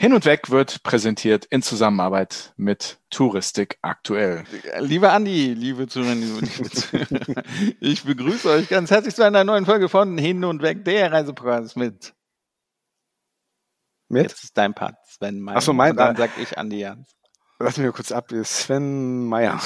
Hin und Weg wird präsentiert in Zusammenarbeit mit Touristik aktuell. Liebe Andi, liebe Zuhörerinnen, ich begrüße euch ganz herzlich zu einer neuen Folge von Hin und Weg, der Reisepreis mit. Mit? Jetzt ist dein Part, Sven Meyer. Achso, mein Und dann sag ich Andi Jans. Lass mich kurz ab. Sven Meyer.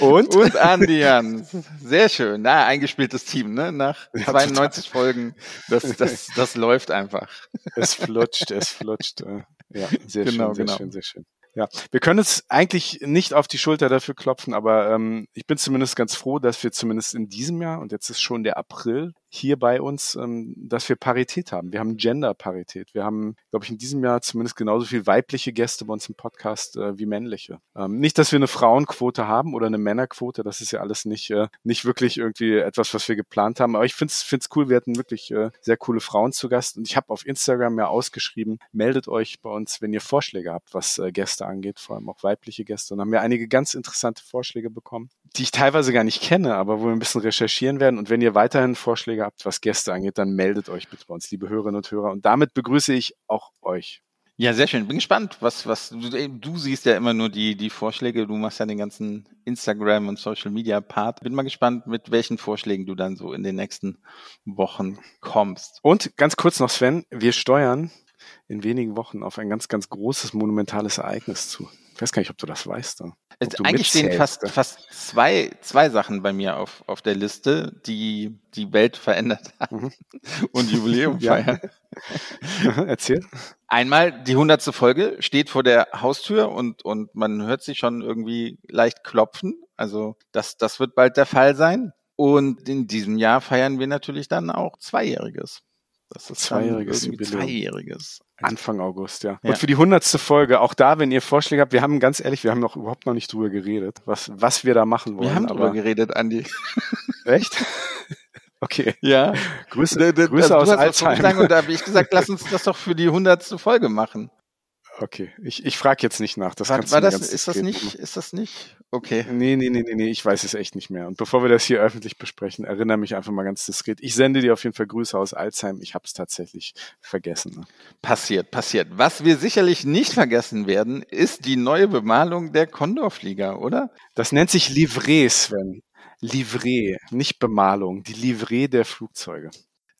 Und? Und Andi Jans. Sehr schön. Na, eingespieltes Team, ne? Nach 92 Folgen. Das, das, das läuft einfach. Es flutscht, es flutscht. Ja, sehr Genau, schön, sehr genau. schön, sehr schön. Ja, wir können uns eigentlich nicht auf die Schulter dafür klopfen, aber ähm, ich bin zumindest ganz froh, dass wir zumindest in diesem Jahr, und jetzt ist schon der April, hier bei uns, ähm, dass wir Parität haben. Wir haben Gender-Parität. Wir haben, glaube ich, in diesem Jahr zumindest genauso viel weibliche Gäste bei uns im Podcast äh, wie männliche. Ähm, nicht, dass wir eine Frauenquote haben oder eine Männerquote, das ist ja alles nicht, äh, nicht wirklich irgendwie etwas, was wir geplant haben. Aber ich finde es cool, wir hatten wirklich äh, sehr coole Frauen zu Gast. Und ich habe auf Instagram ja ausgeschrieben, meldet euch bei uns, wenn ihr Vorschläge habt, was äh, Gäste angeht, vor allem auch weibliche Gäste. Und haben wir einige ganz interessante Vorschläge bekommen, die ich teilweise gar nicht kenne, aber wo wir ein bisschen recherchieren werden. Und wenn ihr weiterhin Vorschläge habt, was Gäste angeht, dann meldet euch bitte bei uns, liebe Hörerinnen und Hörer. Und damit begrüße ich auch euch. Ja, sehr schön. Bin gespannt, was, was, du, du siehst ja immer nur die, die Vorschläge, du machst ja den ganzen Instagram und Social Media Part. Bin mal gespannt, mit welchen Vorschlägen du dann so in den nächsten Wochen kommst. Und ganz kurz noch, Sven, wir steuern in wenigen Wochen auf ein ganz, ganz großes, monumentales Ereignis zu. Ich weiß gar nicht, ob du das weißt. Es, du eigentlich stehen fast, fast zwei, zwei Sachen bei mir auf, auf der Liste, die die Welt verändert haben Mhm. und Jubiläum feiern. Erzähl. Einmal die hundertste Folge steht vor der Haustür und, und man hört sich schon irgendwie leicht klopfen. Also das, das wird bald der Fall sein. Und in diesem Jahr feiern wir natürlich dann auch Zweijähriges. Das ist Zweijähriges Jubiläum. Zweijähriges. Anfang August, ja. Ja. Und für die hundertste Folge, auch da, wenn ihr Vorschläge habt, wir haben ganz ehrlich, wir haben noch überhaupt noch nicht drüber geredet, was, was wir da machen wollen. Wir haben drüber aber geredet, Andi. Echt? Okay. Ja. Grüße, Grüße aus was vorgeschlagen Alzheim. Und da habe ich gesagt, lass uns das doch für die hundertste Folge machen. Okay. Ich, ich frage jetzt nicht nach. Das War, kannst war das, ist das nicht, machen. ist das nicht? Okay. Nee, nee, nee, nee, nee, ich weiß es echt nicht mehr. Und bevor wir das hier öffentlich besprechen, erinnere mich einfach mal ganz diskret. Ich sende dir auf jeden Fall Grüße aus Alzheim. Ich habe es tatsächlich vergessen. Ne? Passiert, passiert. Was wir sicherlich nicht vergessen werden, ist die neue Bemalung der Condorflieger, oder? Das nennt sich Livret, Sven. Livret, nicht Bemalung. Die Livret der Flugzeuge.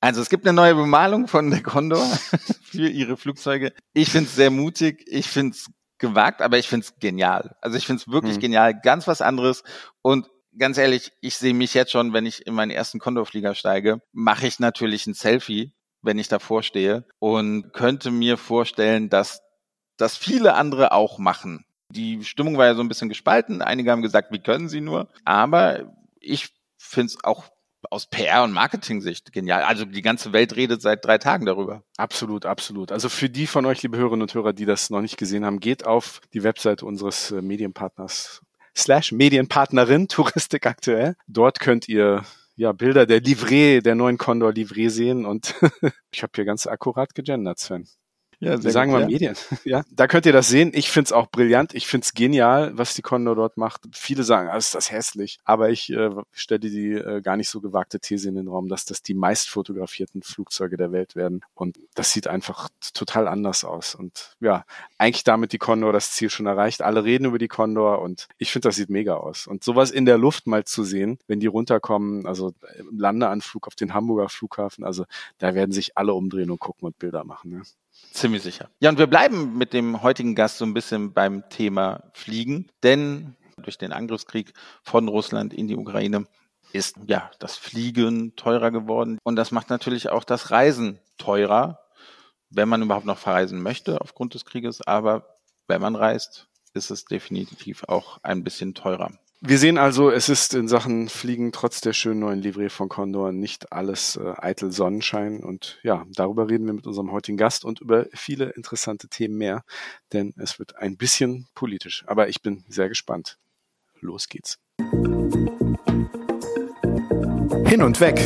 Also es gibt eine neue Bemalung von der Condor für ihre Flugzeuge. Ich finde es sehr mutig, ich finde es gewagt, aber ich finde es genial. Also ich finde es wirklich Hm. genial, ganz was anderes. Und ganz ehrlich, ich sehe mich jetzt schon, wenn ich in meinen ersten Condorflieger steige, mache ich natürlich ein Selfie, wenn ich davor stehe und könnte mir vorstellen, dass das viele andere auch machen. Die Stimmung war ja so ein bisschen gespalten. Einige haben gesagt, wie können sie nur? Aber ich finde es auch aus PR- und Marketing-Sicht genial. Also die ganze Welt redet seit drei Tagen darüber. Absolut, absolut. Also für die von euch, liebe Hörerinnen und Hörer, die das noch nicht gesehen haben, geht auf die Webseite unseres äh, Medienpartners slash Medienpartnerin Touristik aktuell. Dort könnt ihr ja Bilder der Livret, der neuen Condor Livret sehen und ich habe hier ganz akkurat gegendert, Sven. Ja, Wir sagen mal Medien. Ja, da könnt ihr das sehen. Ich find's auch brillant. Ich find's genial, was die Condor dort macht. Viele sagen, ah, ist das hässlich. Aber ich äh, stelle die äh, gar nicht so gewagte These in den Raum, dass das die meist fotografierten Flugzeuge der Welt werden. Und das sieht einfach total anders aus. Und ja, eigentlich damit die Condor das Ziel schon erreicht. Alle reden über die Condor und ich finde, das sieht mega aus. Und sowas in der Luft mal zu sehen, wenn die runterkommen, also im Landeanflug auf den Hamburger Flughafen, also da werden sich alle umdrehen und gucken und Bilder machen. Ne? Ziemlich sicher. Ja, und wir bleiben mit dem heutigen Gast so ein bisschen beim Thema Fliegen, denn durch den Angriffskrieg von Russland in die Ukraine ist ja das Fliegen teurer geworden und das macht natürlich auch das Reisen teurer, wenn man überhaupt noch verreisen möchte aufgrund des Krieges, aber wenn man reist, ist es definitiv auch ein bisschen teurer. Wir sehen also, es ist in Sachen Fliegen trotz der schönen neuen Livree von Condor nicht alles äh, eitel Sonnenschein. Und ja, darüber reden wir mit unserem heutigen Gast und über viele interessante Themen mehr, denn es wird ein bisschen politisch. Aber ich bin sehr gespannt. Los geht's. Hin und weg.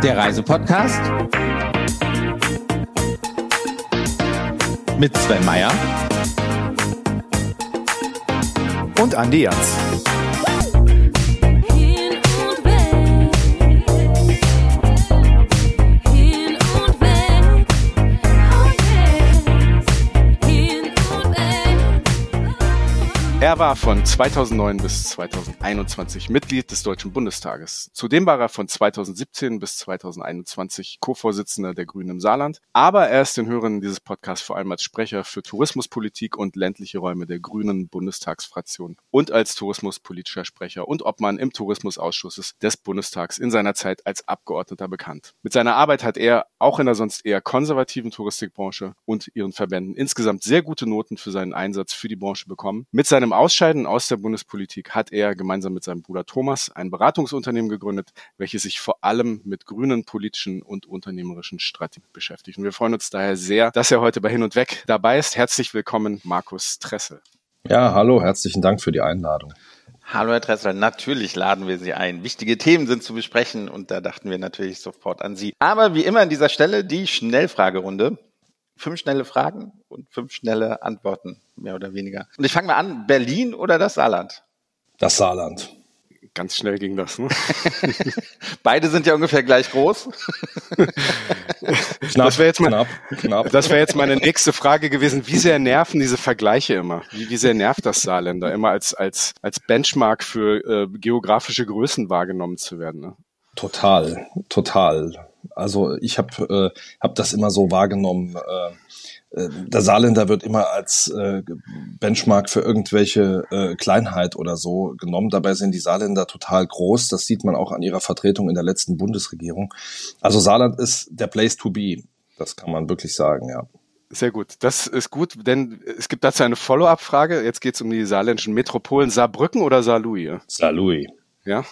Der Reisepodcast mit Sven Meyer Und Andi Jans. Er war von 2009 bis 2021 Mitglied des Deutschen Bundestages. Zudem war er von 2017 bis 2021 Co-Vorsitzender der Grünen im Saarland. Aber er ist den Hörern dieses Podcasts vor allem als Sprecher für Tourismuspolitik und ländliche Räume der Grünen Bundestagsfraktion und als tourismuspolitischer Sprecher und Obmann im Tourismusausschuss des Bundestags in seiner Zeit als Abgeordneter bekannt. Mit seiner Arbeit hat er auch in der sonst eher konservativen Touristikbranche und ihren Verbänden insgesamt sehr gute Noten für seinen Einsatz für die Branche bekommen. Mit seinem Ausscheiden aus der Bundespolitik hat er gemeinsam mit seinem Bruder Thomas ein Beratungsunternehmen gegründet, welches sich vor allem mit grünen politischen und unternehmerischen Strategien beschäftigt. Und wir freuen uns daher sehr, dass er heute bei Hin und Weg dabei ist. Herzlich willkommen, Markus Tressel. Ja, hallo, herzlichen Dank für die Einladung. Hallo Herr Tressel, natürlich laden wir Sie ein. Wichtige Themen sind zu besprechen und da dachten wir natürlich sofort an Sie. Aber wie immer an dieser Stelle die Schnellfragerunde fünf schnelle Fragen und fünf schnelle Antworten, mehr oder weniger. Und ich fange mal an, Berlin oder das Saarland? Das Saarland. Ganz schnell ging das. Ne? Beide sind ja ungefähr gleich groß. knapp, das wäre jetzt, mal, knapp, Das wär jetzt meine nächste Frage gewesen. Wie sehr nerven diese Vergleiche immer? Wie, wie sehr nervt das Saarländer, immer als, als, als Benchmark für äh, geografische Größen wahrgenommen zu werden? Ne? Total, total. Also ich habe äh, hab das immer so wahrgenommen. Äh, der Saarländer wird immer als äh, Benchmark für irgendwelche äh, Kleinheit oder so genommen. Dabei sind die Saarländer total groß. Das sieht man auch an ihrer Vertretung in der letzten Bundesregierung. Also Saarland ist der Place to be. Das kann man wirklich sagen, ja. Sehr gut. Das ist gut, denn es gibt dazu eine Follow-up-Frage. Jetzt geht es um die saarländischen Metropolen. Saarbrücken oder Saarlouis? Saarlouis. Ja,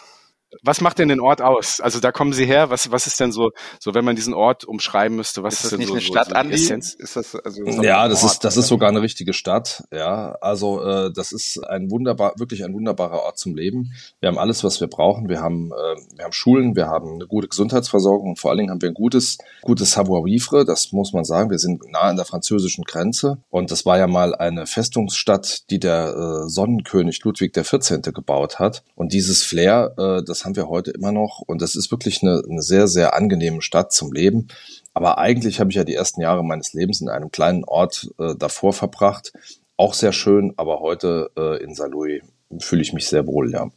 was macht denn den Ort aus? Also da kommen Sie her. Was, was ist denn so, so wenn man diesen Ort umschreiben müsste? Was ist, ist das nicht so, eine Stadt, so Andi? Essenz? Ist das also ja, das ist das ist sogar eine richtige Stadt. Ja, also äh, das ist ein wunderbar, wirklich ein wunderbarer Ort zum Leben. Wir haben alles, was wir brauchen. Wir haben äh, wir haben Schulen, wir haben eine gute Gesundheitsversorgung und vor allen Dingen haben wir ein gutes gutes Savoir Vivre. Das muss man sagen. Wir sind nah an der französischen Grenze und das war ja mal eine Festungsstadt, die der äh, Sonnenkönig Ludwig der 14. gebaut hat. Und dieses Flair, äh, das haben wir heute immer noch und das ist wirklich eine, eine sehr, sehr angenehme Stadt zum Leben. Aber eigentlich habe ich ja die ersten Jahre meines Lebens in einem kleinen Ort äh, davor verbracht. Auch sehr schön, aber heute äh, in Saarlouis fühle ich mich sehr wohl, ja.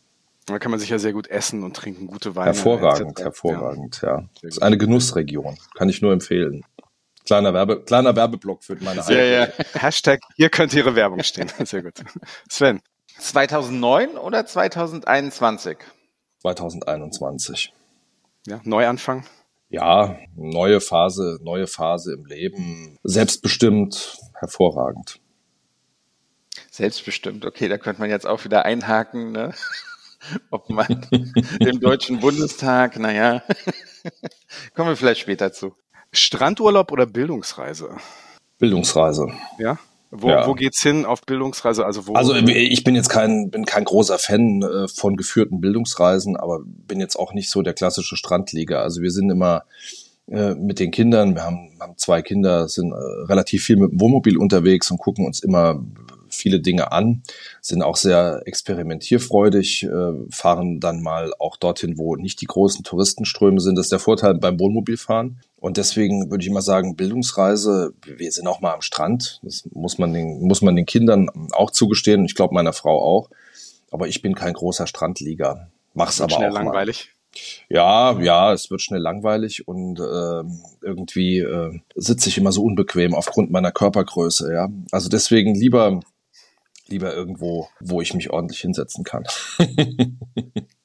Da kann man sich ja sehr gut essen und trinken, gute Weine. Hervorragend, hervorragend, ja. ja. Das ist eine Genussregion, kann ich nur empfehlen. Kleiner, Werbe, kleiner Werbeblock für meine Ja, ja. Hashtag, hier könnte Ihre Werbung stehen. Sehr gut. Sven. 2009 oder 2021? 2021. Ja, Neuanfang. Ja, neue Phase, neue Phase im Leben. Selbstbestimmt, hervorragend. Selbstbestimmt, okay, da könnte man jetzt auch wieder einhaken, ne? Ob man im Deutschen Bundestag, naja, kommen wir vielleicht später zu. Strandurlaub oder Bildungsreise? Bildungsreise. Ja? Wo, ja. wo geht's hin auf Bildungsreise? Also, wo, also ich bin jetzt kein, bin kein großer Fan äh, von geführten Bildungsreisen, aber bin jetzt auch nicht so der klassische Strandlieger. Also wir sind immer äh, mit den Kindern, wir haben, haben zwei Kinder, sind äh, relativ viel mit dem Wohnmobil unterwegs und gucken uns immer viele Dinge an, sind auch sehr experimentierfreudig, äh, fahren dann mal auch dorthin, wo nicht die großen Touristenströme sind. Das ist der Vorteil beim Wohnmobilfahren. Und deswegen würde ich immer sagen, Bildungsreise, wir sind auch mal am Strand. Das muss man den, muss man den Kindern auch zugestehen. Und ich glaube meiner Frau auch. Aber ich bin kein großer Strandlieger. Mach's aber schnell auch langweilig. Mal. Ja, ja, es wird schnell langweilig und äh, irgendwie äh, sitze ich immer so unbequem aufgrund meiner Körpergröße, ja. Also deswegen lieber lieber irgendwo, wo ich mich ordentlich hinsetzen kann.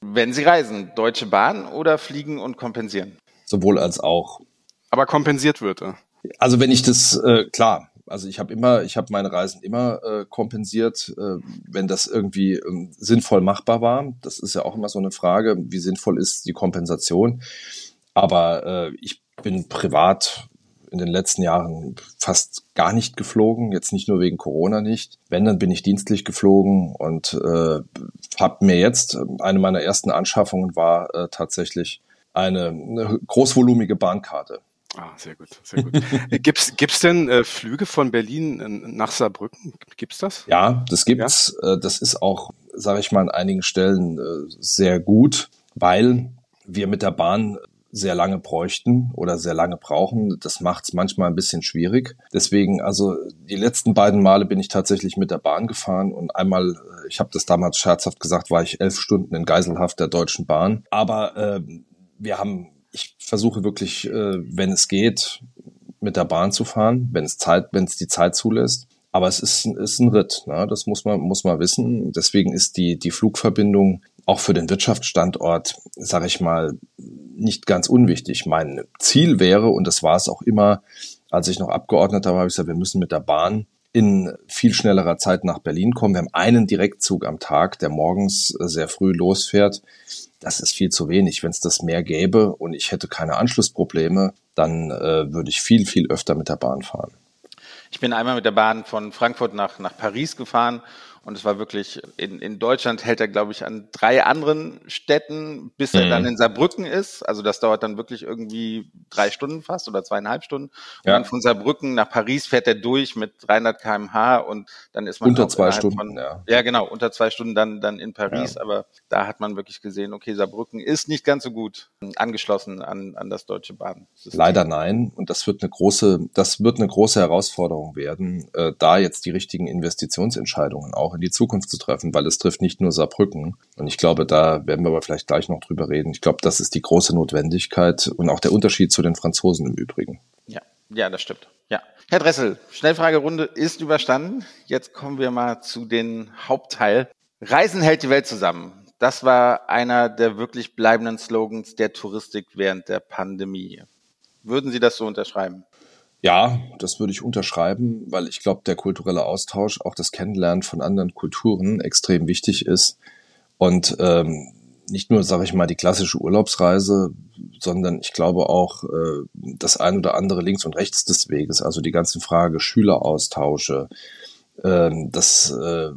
Wenn Sie reisen, Deutsche Bahn oder fliegen und kompensieren? Sowohl als auch. Aber kompensiert wird. Äh. Also wenn ich das, äh, klar, also ich habe immer, ich habe meine Reisen immer äh, kompensiert, äh, wenn das irgendwie äh, sinnvoll machbar war. Das ist ja auch immer so eine Frage, wie sinnvoll ist die Kompensation. Aber äh, ich bin privat in den letzten Jahren fast gar nicht geflogen, jetzt nicht nur wegen Corona nicht. Wenn, dann bin ich dienstlich geflogen und äh, habe mir jetzt, eine meiner ersten Anschaffungen war äh, tatsächlich eine, eine großvolumige Bahnkarte. Ah, sehr gut, sehr gut. gibt's gibt's denn äh, Flüge von Berlin äh, nach Saarbrücken? Gibt's das? Ja, das gibt's. Ja? Äh, das ist auch, sage ich mal, an einigen Stellen äh, sehr gut, weil wir mit der Bahn sehr lange bräuchten oder sehr lange brauchen. Das macht es manchmal ein bisschen schwierig. Deswegen, also die letzten beiden Male bin ich tatsächlich mit der Bahn gefahren und einmal, äh, ich habe das damals scherzhaft gesagt, war ich elf Stunden in Geiselhaft der Deutschen Bahn. Aber äh, wir haben, ich versuche wirklich, äh, wenn es geht, mit der Bahn zu fahren, wenn es Zeit, wenn es die Zeit zulässt. Aber es ist, ist ein Ritt, ne? das muss man, muss man wissen. Deswegen ist die, die Flugverbindung auch für den Wirtschaftsstandort, sage ich mal, nicht ganz unwichtig. Mein Ziel wäre, und das war es auch immer, als ich noch Abgeordneter war, habe ich gesagt, wir müssen mit der Bahn in viel schnellerer Zeit nach Berlin kommen. Wir haben einen Direktzug am Tag, der morgens sehr früh losfährt. Das ist viel zu wenig. Wenn es das mehr gäbe und ich hätte keine Anschlussprobleme, dann äh, würde ich viel, viel öfter mit der Bahn fahren. Ich bin einmal mit der Bahn von Frankfurt nach, nach Paris gefahren und es war wirklich, in, in Deutschland hält er, glaube ich, an drei anderen Städten, bis er mhm. dann in Saarbrücken ist. Also das dauert dann wirklich irgendwie drei Stunden fast oder zweieinhalb Stunden. Und ja. dann von Saarbrücken nach Paris fährt er durch mit 300 kmh und dann ist man unter zwei Stunden. Von, ja. ja, genau, unter zwei Stunden dann, dann in Paris. Ja. Aber da hat man wirklich gesehen, okay, Saarbrücken ist nicht ganz so gut angeschlossen an, an das deutsche Bahn. Leider nein. Und das wird eine große, das wird eine große Herausforderung werden, äh, da jetzt die richtigen Investitionsentscheidungen auch auch in die Zukunft zu treffen, weil es trifft nicht nur Saarbrücken. Und ich glaube, da werden wir aber vielleicht gleich noch drüber reden. Ich glaube, das ist die große Notwendigkeit und auch der Unterschied zu den Franzosen im Übrigen. Ja, ja, das stimmt. Ja. Herr Dressel, Schnellfragerunde ist überstanden. Jetzt kommen wir mal zu den Hauptteil. Reisen hält die Welt zusammen. Das war einer der wirklich bleibenden Slogans der Touristik während der Pandemie. Würden Sie das so unterschreiben? Ja, das würde ich unterschreiben, weil ich glaube, der kulturelle Austausch, auch das Kennenlernen von anderen Kulturen extrem wichtig ist. Und ähm, nicht nur, sage ich mal, die klassische Urlaubsreise, sondern ich glaube auch äh, das ein oder andere links und rechts des Weges, also die ganzen Frage Schüleraustausche, äh, das äh,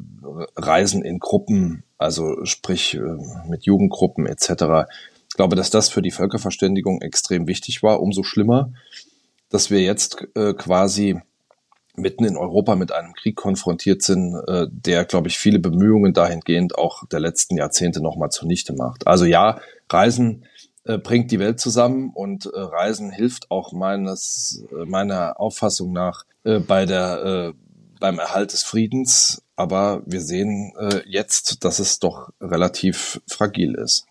Reisen in Gruppen, also sprich äh, mit Jugendgruppen etc. Ich glaube, dass das für die Völkerverständigung extrem wichtig war. Umso schlimmer, dass wir jetzt äh, quasi mitten in Europa mit einem Krieg konfrontiert sind, äh, der, glaube ich, viele Bemühungen dahingehend auch der letzten Jahrzehnte nochmal zunichte macht. Also ja, Reisen äh, bringt die Welt zusammen und äh, Reisen hilft auch meines, äh, meiner Auffassung nach äh, bei der, äh, beim Erhalt des Friedens. Aber wir sehen äh, jetzt, dass es doch relativ fragil ist.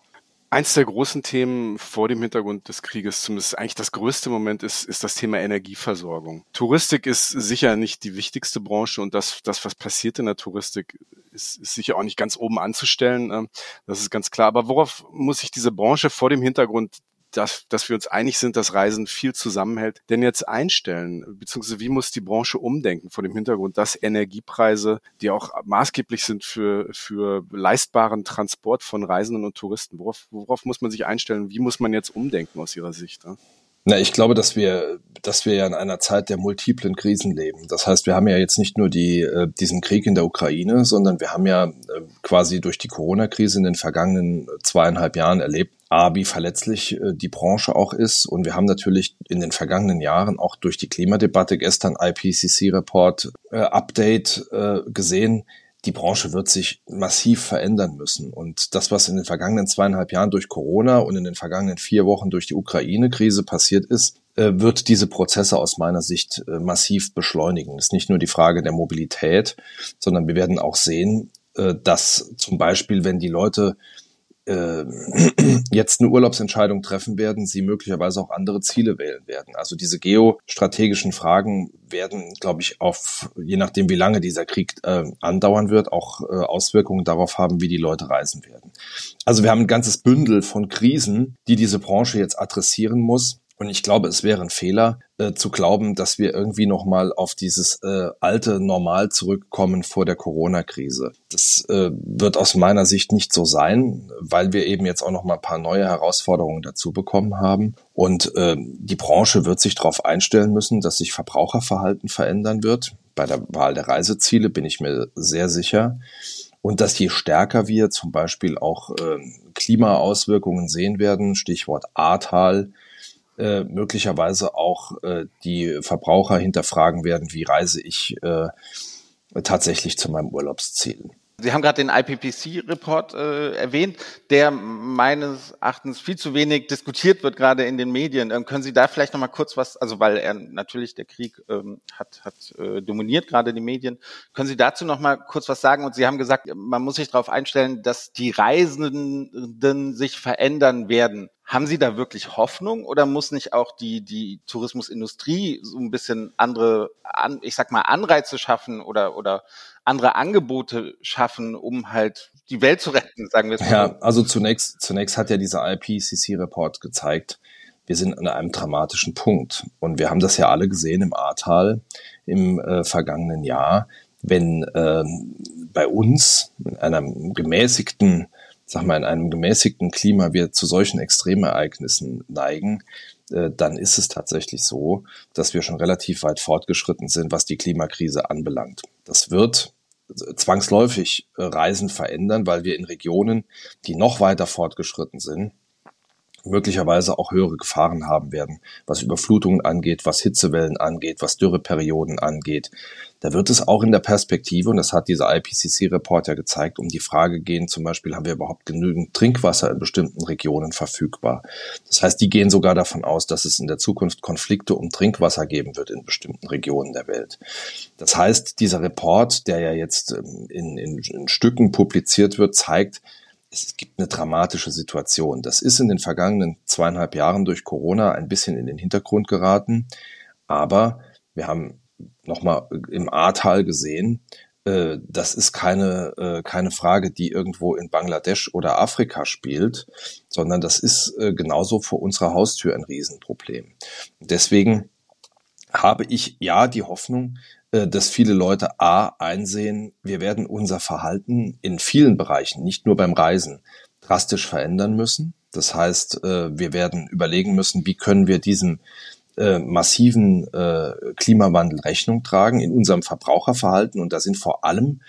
Eins der großen Themen vor dem Hintergrund des Krieges, zumindest eigentlich das größte Moment, ist, ist das Thema Energieversorgung. Touristik ist sicher nicht die wichtigste Branche und das, das was passiert in der Touristik, ist, ist sicher auch nicht ganz oben anzustellen. Ähm, das ist ganz klar. Aber worauf muss sich diese Branche vor dem Hintergrund dass, dass wir uns einig sind, dass Reisen viel zusammenhält, denn jetzt einstellen? Beziehungsweise wie muss die Branche umdenken vor dem Hintergrund, dass Energiepreise, die auch maßgeblich sind für, für leistbaren Transport von Reisenden und Touristen, worauf, worauf muss man sich einstellen? Wie muss man jetzt umdenken aus Ihrer Sicht? Ne? Na, ich glaube, dass wir, dass wir ja in einer Zeit der multiplen Krisen leben. Das heißt, wir haben ja jetzt nicht nur die, äh, diesen Krieg in der Ukraine, sondern wir haben ja äh, quasi durch die Corona-Krise in den vergangenen zweieinhalb Jahren erlebt, A, wie verletzlich äh, die Branche auch ist. Und wir haben natürlich in den vergangenen Jahren auch durch die Klimadebatte gestern IPCC-Report äh, Update äh, gesehen, die Branche wird sich massiv verändern müssen. Und das, was in den vergangenen zweieinhalb Jahren durch Corona und in den vergangenen vier Wochen durch die Ukraine-Krise passiert ist, äh, wird diese Prozesse aus meiner Sicht äh, massiv beschleunigen. Es ist nicht nur die Frage der Mobilität, sondern wir werden auch sehen, äh, dass zum Beispiel, wenn die Leute äh, jetzt eine Urlaubsentscheidung treffen werden, sie möglicherweise auch andere Ziele wählen werden. Also diese geostrategischen Fragen werden, glaube ich, auf, je nachdem, wie lange dieser Krieg äh, andauern wird, auch äh, Auswirkungen darauf haben, wie die Leute reisen werden. Also wir haben ein ganzes Bündel von Krisen, die diese Branche jetzt adressieren muss. Und ich glaube, es wäre ein Fehler äh, zu glauben, dass wir irgendwie nochmal auf dieses äh, alte Normal zurückkommen vor der Corona-Krise. Das äh, wird aus meiner Sicht nicht so sein, weil wir eben jetzt auch nochmal ein paar neue Herausforderungen dazu bekommen haben. Und äh, die Branche wird sich darauf einstellen müssen, dass sich Verbraucherverhalten verändern wird. Bei der Wahl der Reiseziele bin ich mir sehr sicher. Und dass je stärker wir zum Beispiel auch äh, Klimaauswirkungen sehen werden, Stichwort Ahrtal, äh, möglicherweise auch äh, die Verbraucher hinterfragen werden, wie reise ich äh, tatsächlich zu meinem Urlaubsziel. Sie haben gerade den IPPC-Report äh, erwähnt, der meines Erachtens viel zu wenig diskutiert wird, gerade in den Medien. Ähm, können Sie da vielleicht noch mal kurz was, also weil er natürlich der Krieg ähm, hat, hat äh, dominiert gerade die Medien. Können Sie dazu noch mal kurz was sagen? Und Sie haben gesagt, man muss sich darauf einstellen, dass die Reisenden sich verändern werden. Haben Sie da wirklich Hoffnung oder muss nicht auch die, die Tourismusindustrie so ein bisschen andere, an, ich sag mal, Anreize schaffen oder, oder andere Angebote schaffen, um halt die Welt zu retten, sagen wir es mal. Ja, also zunächst, zunächst hat ja dieser IPCC-Report gezeigt, wir sind an einem dramatischen Punkt. Und wir haben das ja alle gesehen im Ahrtal im äh, vergangenen Jahr. Wenn äh, bei uns in einem gemäßigten, sag mal, in einem gemäßigten Klima wir zu solchen Extremereignissen neigen, äh, dann ist es tatsächlich so, dass wir schon relativ weit fortgeschritten sind, was die Klimakrise anbelangt. Das wird zwangsläufig äh, Reisen verändern, weil wir in Regionen, die noch weiter fortgeschritten sind, möglicherweise auch höhere Gefahren haben werden, was Überflutungen angeht, was Hitzewellen angeht, was Dürreperioden angeht. Da wird es auch in der Perspektive, und das hat dieser IPCC-Report ja gezeigt, um die Frage gehen, zum Beispiel, haben wir überhaupt genügend Trinkwasser in bestimmten Regionen verfügbar? Das heißt, die gehen sogar davon aus, dass es in der Zukunft Konflikte um Trinkwasser geben wird in bestimmten Regionen der Welt. Das heißt, dieser Report, der ja jetzt ähm, in, in, in Stücken publiziert wird, zeigt, es gibt eine dramatische Situation. Das ist in den vergangenen zweieinhalb Jahren durch Corona ein bisschen in den Hintergrund geraten. Aber wir haben nochmal im Ahrtal gesehen, äh, das ist keine, äh, keine Frage, die irgendwo in Bangladesch oder Afrika spielt, sondern das ist äh, genauso vor unserer Haustür ein Riesenproblem. Deswegen habe ich ja die Hoffnung, dass viele Leute A einsehen, wir werden unser Verhalten in vielen Bereichen, nicht nur beim Reisen, drastisch verändern müssen. Das heißt, äh, wir werden überlegen müssen, wie können wir diesem äh, massiven Klimawandel Rechnung tragen in unserem Verbraucherverhalten. Und da sind vor allem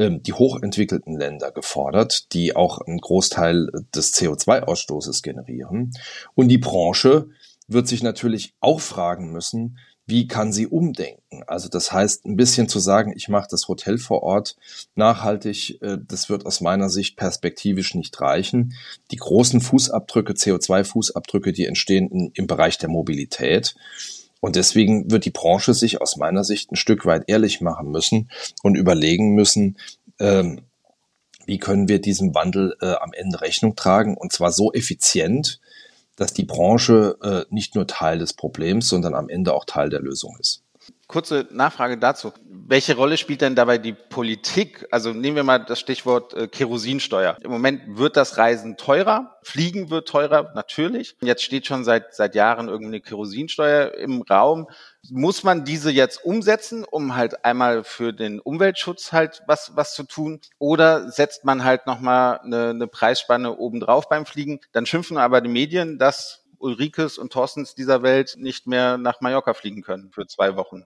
ähm, die hochentwickelten Länder gefordert, die auch einen Großteil des CO2-Ausstoßes generieren. Und die Branche wird sich natürlich auch fragen müssen, wie kann sie umdenken? Also das heißt, ein bisschen zu sagen, ich mache das Hotel vor Ort nachhaltig, äh, das wird aus meiner Sicht perspektivisch nicht reichen. Die großen Fußabdrücke, CO2-Fußabdrücke, die entstehen im Bereich der Mobilität. Und deswegen wird die Branche sich aus meiner Sicht ein Stück weit ehrlich machen müssen und überlegen müssen, ähm, wie können wir diesem Wandel äh, am Ende Rechnung tragen und zwar so effizient, dass die Branche äh, nicht nur Teil des Problems, sondern am Ende auch Teil der Lösung ist. Kurze Nachfrage dazu. Welche Rolle spielt denn dabei die Politik? Also nehmen wir mal das Stichwort äh, Kerosinsteuer. Im Moment wird das Reisen teurer, Fliegen wird teurer, natürlich. Jetzt steht schon seit, seit Jahren irgendeine Kerosinsteuer im Raum. Muss man diese jetzt umsetzen, um halt einmal für den Umweltschutz halt was, was zu tun? Oder setzt man halt nochmal eine, eine Preisspanne obendrauf beim Fliegen? Dann schimpfen aber die Medien, dass Ulrikes und Thorstens dieser Welt nicht mehr nach Mallorca fliegen können für zwei Wochen.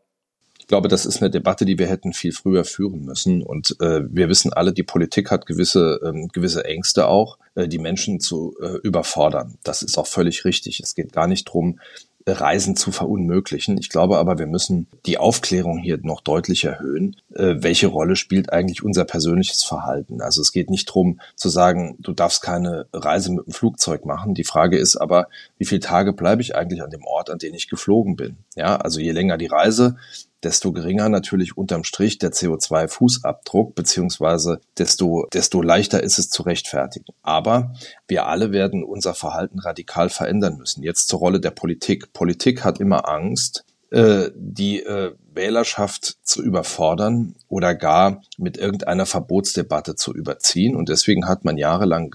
Ich glaube, das ist eine Debatte, die wir hätten viel früher führen müssen. Und äh, wir wissen alle, die Politik hat gewisse, ähm, gewisse Ängste auch, äh, die Menschen zu äh, überfordern. Das ist auch völlig richtig. Es geht gar nicht drum, Reisen zu verunmöglichen. Ich glaube aber, wir müssen die Aufklärung hier noch deutlich erhöhen. Äh, welche Rolle spielt eigentlich unser persönliches Verhalten? Also es geht nicht drum zu sagen, du darfst keine Reise mit dem Flugzeug machen. Die Frage ist aber, wie viele Tage bleibe ich eigentlich an dem Ort, an den ich geflogen bin? Ja, also je länger die Reise, desto geringer natürlich unterm Strich der CO2-Fußabdruck, beziehungsweise desto, desto leichter ist es zu rechtfertigen. Aber wir alle werden unser Verhalten radikal verändern müssen. Jetzt zur Rolle der Politik. Politik hat immer Angst, äh, die äh, Wählerschaft zu überfordern oder gar mit irgendeiner Verbotsdebatte zu überziehen. Und deswegen hat man jahrelang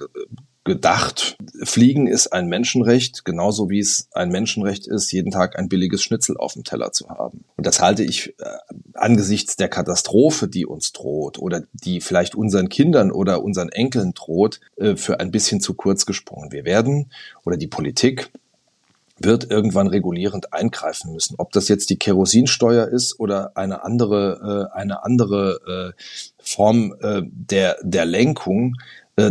gedacht, Fliegen ist ein Menschenrecht, genauso wie es ein Menschenrecht ist, jeden Tag ein billiges Schnitzel auf dem Teller zu haben. Und das halte ich äh, angesichts der Katastrophe, die uns droht oder die vielleicht unseren Kindern oder unseren Enkeln droht, äh, für ein bisschen zu kurz gesprungen. Wir werden oder die Politik wird irgendwann regulierend eingreifen müssen. Ob das jetzt die Kerosinsteuer ist oder eine andere, äh, eine andere äh, Form äh, der, der Lenkung,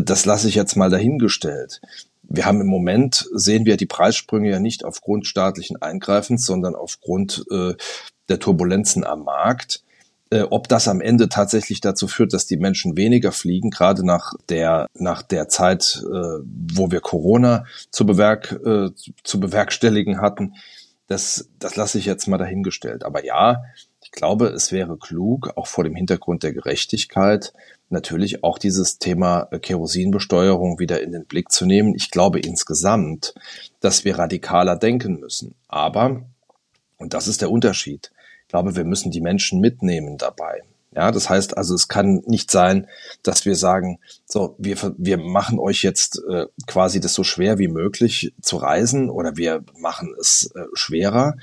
das lasse ich jetzt mal dahingestellt. Wir haben im Moment, sehen wir die Preissprünge ja nicht aufgrund staatlichen Eingreifens, sondern aufgrund äh, der Turbulenzen am Markt. Äh, ob das am Ende tatsächlich dazu führt, dass die Menschen weniger fliegen, gerade nach der, nach der Zeit, äh, wo wir Corona zu, bewerk, äh, zu bewerkstelligen hatten, das, das lasse ich jetzt mal dahingestellt. Aber ja, ich glaube, es wäre klug, auch vor dem Hintergrund der Gerechtigkeit, natürlich auch dieses Thema Kerosinbesteuerung wieder in den Blick zu nehmen. Ich glaube insgesamt, dass wir radikaler denken müssen. Aber, und das ist der Unterschied, ich glaube, wir müssen die Menschen mitnehmen dabei. Ja, das heißt also, es kann nicht sein, dass wir sagen, so, wir, wir machen euch jetzt äh, quasi das so schwer wie möglich zu reisen oder wir machen es äh, schwerer.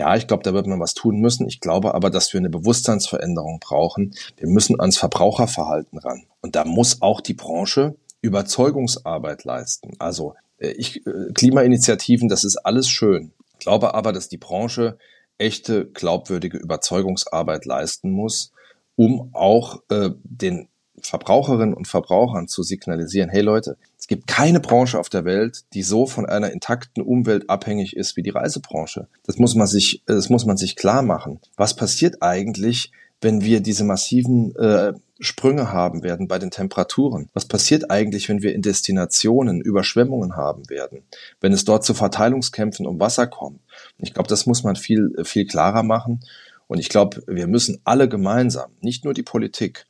Ja, ich glaube, da wird man was tun müssen. Ich glaube aber, dass wir eine Bewusstseinsveränderung brauchen. Wir müssen ans Verbraucherverhalten ran. Und da muss auch die Branche Überzeugungsarbeit leisten. Also äh, ich, äh, Klimainitiativen, das ist alles schön. Ich glaube aber, dass die Branche echte, glaubwürdige Überzeugungsarbeit leisten muss, um auch äh, den Verbraucherinnen und Verbrauchern zu signalisieren, hey Leute, gibt keine Branche auf der Welt, die so von einer intakten Umwelt abhängig ist wie die Reisebranche. Das muss man sich, das muss man sich klar machen. Was passiert eigentlich, wenn wir diese massiven äh, Sprünge haben werden bei den Temperaturen? Was passiert eigentlich, wenn wir in Destinationen Überschwemmungen haben werden? Wenn es dort zu Verteilungskämpfen um Wasser kommt? Ich glaube, das muss man viel, viel klarer machen. Und ich glaube, wir müssen alle gemeinsam, nicht nur die Politik,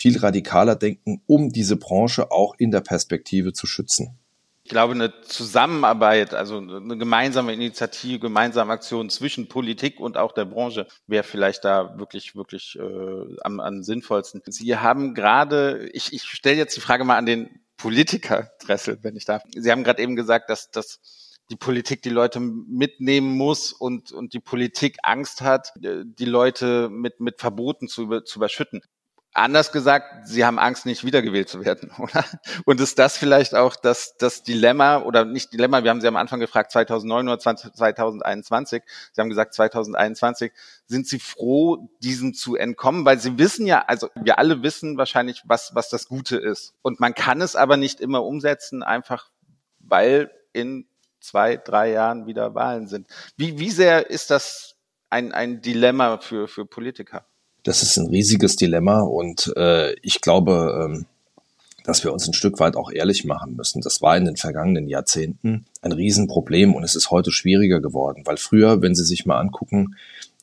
viel radikaler denken, um diese Branche auch in der Perspektive zu schützen. Ich glaube, eine Zusammenarbeit, also eine gemeinsame Initiative, gemeinsame Aktion zwischen Politik und auch der Branche wäre vielleicht da wirklich, wirklich äh, am, am sinnvollsten. Sie haben gerade, ich, ich stelle jetzt die Frage mal an den Politiker Dressel, wenn ich darf. Sie haben gerade eben gesagt, dass, dass die Politik die Leute mitnehmen muss und, und die Politik Angst hat, die Leute mit, mit Verboten zu, zu überschütten. Anders gesagt, sie haben Angst, nicht wiedergewählt zu werden, oder? Und ist das vielleicht auch das, das Dilemma, oder nicht Dilemma, wir haben Sie am Anfang gefragt, 2009 oder 20, 2021, Sie haben gesagt 2021, sind Sie froh, diesem zu entkommen? Weil Sie wissen ja, also wir alle wissen wahrscheinlich, was, was das Gute ist. Und man kann es aber nicht immer umsetzen, einfach weil in zwei, drei Jahren wieder Wahlen sind. Wie, wie sehr ist das ein, ein Dilemma für, für Politiker? Das ist ein riesiges Dilemma und äh, ich glaube, ähm, dass wir uns ein Stück weit auch ehrlich machen müssen. Das war in den vergangenen Jahrzehnten ein Riesenproblem und es ist heute schwieriger geworden, weil früher, wenn Sie sich mal angucken,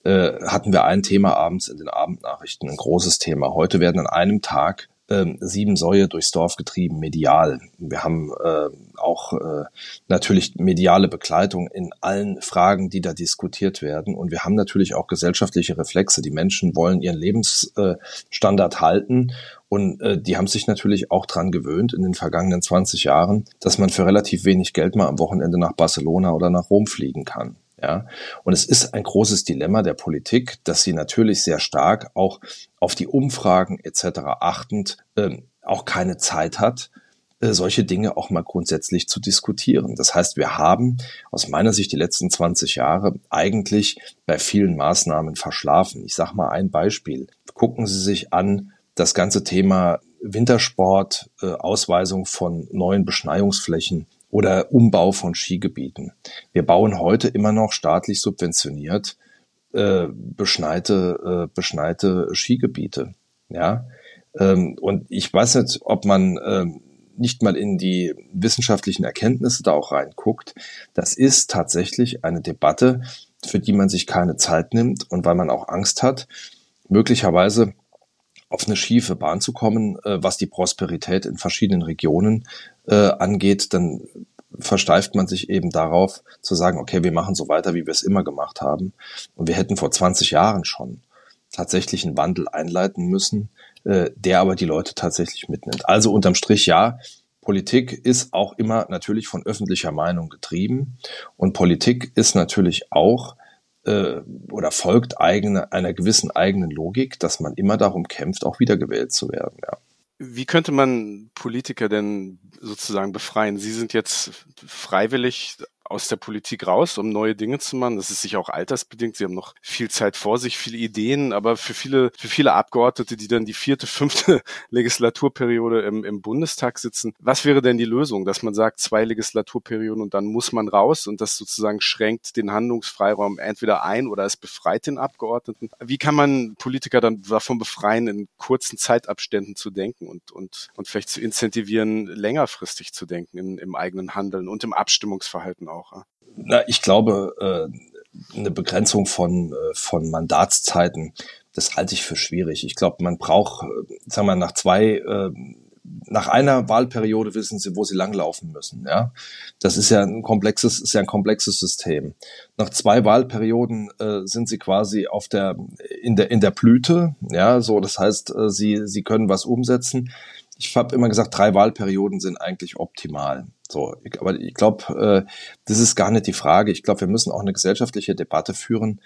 äh, hatten wir ein Thema abends in den Abendnachrichten, ein großes Thema. Heute werden an einem Tag ähm, sieben Säue durchs Dorf getrieben, medial. Wir haben äh, auch äh, natürlich mediale Begleitung in allen Fragen, die da diskutiert werden. Und wir haben natürlich auch gesellschaftliche Reflexe. Die Menschen wollen ihren Lebensstandard äh, halten. Und äh, die haben sich natürlich auch dran gewöhnt in den vergangenen 20 Jahren, dass man für relativ wenig Geld mal am Wochenende nach Barcelona oder nach Rom fliegen kann. Ja, und es ist ein großes Dilemma der Politik, dass sie natürlich sehr stark auch auf die Umfragen etc. achtend ähm, auch keine Zeit hat, äh, solche Dinge auch mal grundsätzlich zu diskutieren. Das heißt, wir haben aus meiner Sicht die letzten 20 Jahre eigentlich bei vielen Maßnahmen verschlafen. Ich sage mal ein Beispiel. Gucken Sie sich an das ganze Thema Wintersport, äh, Ausweisung von neuen Beschneiungsflächen oder Umbau von Skigebieten. Wir bauen heute immer noch staatlich subventioniert äh, beschneite, äh, beschneite Skigebiete. Ja, ähm, und ich weiß nicht, ob man ähm, nicht mal in die wissenschaftlichen Erkenntnisse da auch reinguckt. Das ist tatsächlich eine Debatte, für die man sich keine Zeit nimmt und weil man auch Angst hat, möglicherweise auf eine schiefe Bahn zu kommen, äh, was die Prosperität in verschiedenen Regionen äh, angeht, dann versteift man sich eben darauf zu sagen, okay, wir machen so weiter, wie wir es immer gemacht haben. Und wir hätten vor 20 Jahren schon tatsächlich einen Wandel einleiten müssen, äh, der aber die Leute tatsächlich mitnimmt. Also unterm Strich ja, Politik ist auch immer natürlich von öffentlicher Meinung getrieben und Politik ist natürlich auch äh, oder folgt eigene, einer gewissen eigenen Logik, dass man immer darum kämpft, auch wiedergewählt zu werden. Ja. Wie könnte man Politiker denn sozusagen befreien? Sie sind jetzt freiwillig aus der Politik raus, um neue Dinge zu machen. Das ist sicher auch altersbedingt. Sie haben noch viel Zeit vor sich, viele Ideen, aber für viele, für viele Abgeordnete, die dann die vierte, fünfte Legislaturperiode im, im Bundestag sitzen, was wäre denn die Lösung, dass man sagt, zwei Legislaturperioden und dann muss man raus und das sozusagen schränkt den Handlungsfreiraum entweder ein oder es befreit den Abgeordneten? Wie kann man Politiker dann davon befreien, in kurzen Zeitabständen zu denken und, und, und vielleicht zu incentivieren, längerfristig zu denken in, im eigenen Handeln und im Abstimmungsverhalten auch? Na, ich glaube, äh, eine Begrenzung von, äh, von Mandatszeiten, das halte ich für schwierig. Ich glaube, man braucht, äh, sagen wir, nach zwei nach einer Wahlperiode wissen sie, wo sie langlaufen müssen. Ja, das ist ja ein komplexes, ist ja ein komplexes System. Nach zwei Wahlperioden äh, sind sie quasi auf der in der in der Blüte. Ja, so das heißt, äh, sie sie können was umsetzen. Ich habe immer gesagt, drei Wahlperioden sind eigentlich optimal. So, ich, aber ich glaube, äh, das ist gar nicht die Frage. Ich glaube, wir müssen auch eine gesellschaftliche Debatte führen.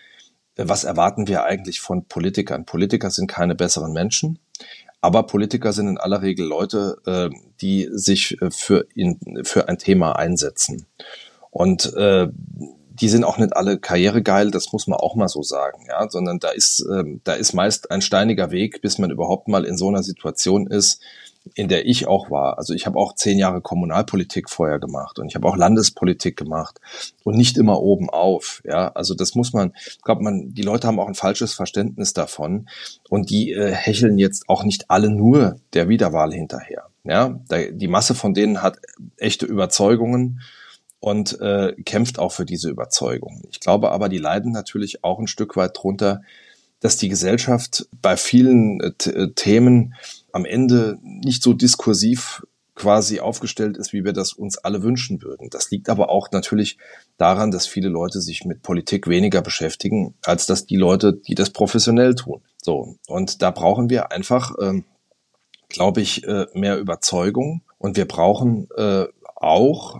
Was erwarten wir eigentlich von Politikern? Politiker sind keine besseren Menschen. Aber Politiker sind in aller Regel Leute, äh, die sich äh, für, ihn, für ein Thema einsetzen. Und äh, die sind auch nicht alle karrieregeil, das muss man auch mal so sagen, ja, sondern da ist, äh, da ist meist ein steiniger Weg, bis man überhaupt mal in so einer Situation ist, in der ich auch war. Also ich habe auch zehn Jahre Kommunalpolitik vorher gemacht und ich habe auch Landespolitik gemacht und nicht immer oben auf. Ja, also das muss man, ich glaube, man, die Leute haben auch ein falsches Verständnis davon und die äh, hecheln jetzt auch nicht alle nur der Wiederwahl hinterher. Ja, die Masse von denen hat echte Überzeugungen und äh, kämpft auch für diese Überzeugungen. Ich glaube aber, die leiden natürlich auch ein Stück weit drunter, dass die Gesellschaft bei vielen äh, äh Themen am Ende nicht so diskursiv quasi aufgestellt ist, wie wir das uns alle wünschen würden. Das liegt aber auch natürlich daran, dass viele Leute sich mit Politik weniger beschäftigen, als dass die Leute, die das professionell tun. So. Und da brauchen wir einfach, ähm, glaube ich, äh, mehr Überzeugung. Und wir brauchen äh, auch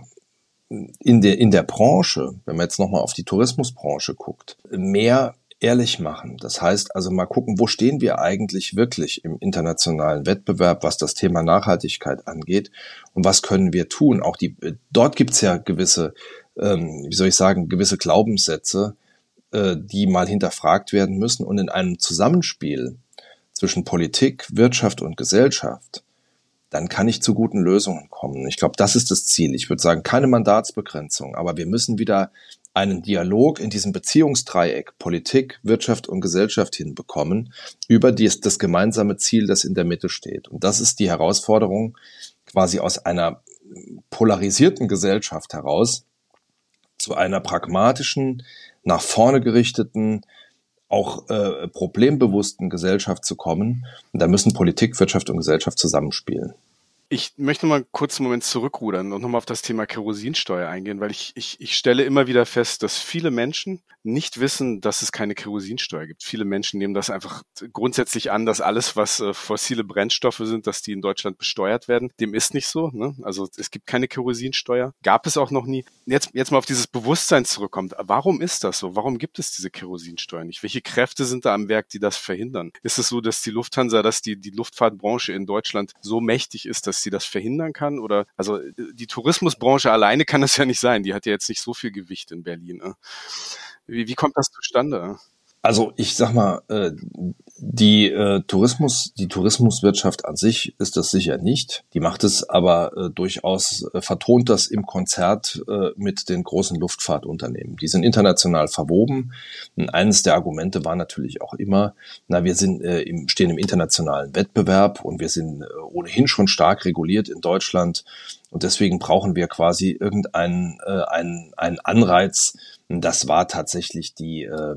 in der, in der Branche, wenn man jetzt nochmal auf die Tourismusbranche guckt, mehr ehrlich machen. Das heißt also mal gucken, wo stehen wir eigentlich wirklich im internationalen Wettbewerb, was das Thema Nachhaltigkeit angeht und was können wir tun. Auch die, dort gibt's ja gewisse, ähm, wie soll ich sagen, gewisse Glaubenssätze, äh, die mal hinterfragt werden müssen und in einem Zusammenspiel zwischen Politik, Wirtschaft und Gesellschaft dann kann ich zu guten Lösungen kommen. Ich glaube, das ist das Ziel. Ich würde sagen, keine Mandatsbegrenzung, aber wir müssen wieder einen Dialog in diesem Beziehungsdreieck Politik, Wirtschaft und Gesellschaft hinbekommen über dies, das gemeinsame Ziel, das in der Mitte steht. Und das ist die Herausforderung quasi aus einer polarisierten Gesellschaft heraus zu einer pragmatischen, nach vorne gerichteten, auch äh, problembewussten Gesellschaft zu kommen. Und da müssen Politik, Wirtschaft und Gesellschaft zusammenspielen. Ich möchte mal kurz einen Moment zurückrudern und nochmal auf das Thema Kerosinsteuer eingehen, weil ich, ich, ich stelle immer wieder fest, dass viele Menschen nicht wissen, dass es keine Kerosinsteuer gibt. Viele Menschen nehmen das einfach grundsätzlich an, dass alles, was äh, fossile Brennstoffe sind, dass die in Deutschland besteuert werden. Dem ist nicht so. Ne? Also es gibt keine Kerosinsteuer. Gab es auch noch nie. Jetzt, jetzt mal auf dieses Bewusstsein zurückkommt. Warum ist das so? Warum gibt es diese Kerosinsteuer nicht? Welche Kräfte sind da am Werk, die das verhindern? Ist es so, dass die Lufthansa, dass die, die Luftfahrtbranche in Deutschland so mächtig ist, dass sie das verhindern kann? Oder also die Tourismusbranche alleine kann das ja nicht sein. Die hat ja jetzt nicht so viel Gewicht in Berlin. Ne? Wie, wie kommt das zustande? Also ich sag mal, äh, die äh, Tourismus, die Tourismuswirtschaft an sich ist das sicher nicht. Die macht es aber äh, durchaus, äh, vertont das im Konzert äh, mit den großen Luftfahrtunternehmen. Die sind international verwoben. Und eines der Argumente war natürlich auch immer, na, wir sind äh, im, stehen im internationalen Wettbewerb und wir sind äh, ohnehin schon stark reguliert in Deutschland. Und deswegen brauchen wir quasi irgendeinen äh, einen, einen Anreiz. Das war tatsächlich die, äh,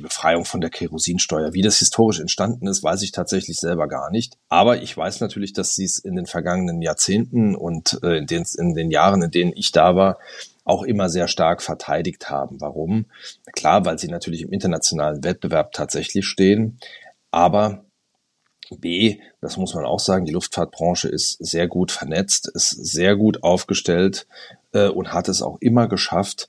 die Befreiung von der Kerosinsteuer. Wie das historisch entstanden ist, weiß ich tatsächlich selber gar nicht. Aber ich weiß natürlich, dass sie es in den vergangenen Jahrzehnten und äh, in, den, in den Jahren, in denen ich da war, auch immer sehr stark verteidigt haben. Warum? Klar, weil sie natürlich im internationalen Wettbewerb tatsächlich stehen. Aber B, das muss man auch sagen, die Luftfahrtbranche ist sehr gut vernetzt, ist sehr gut aufgestellt äh, und hat es auch immer geschafft,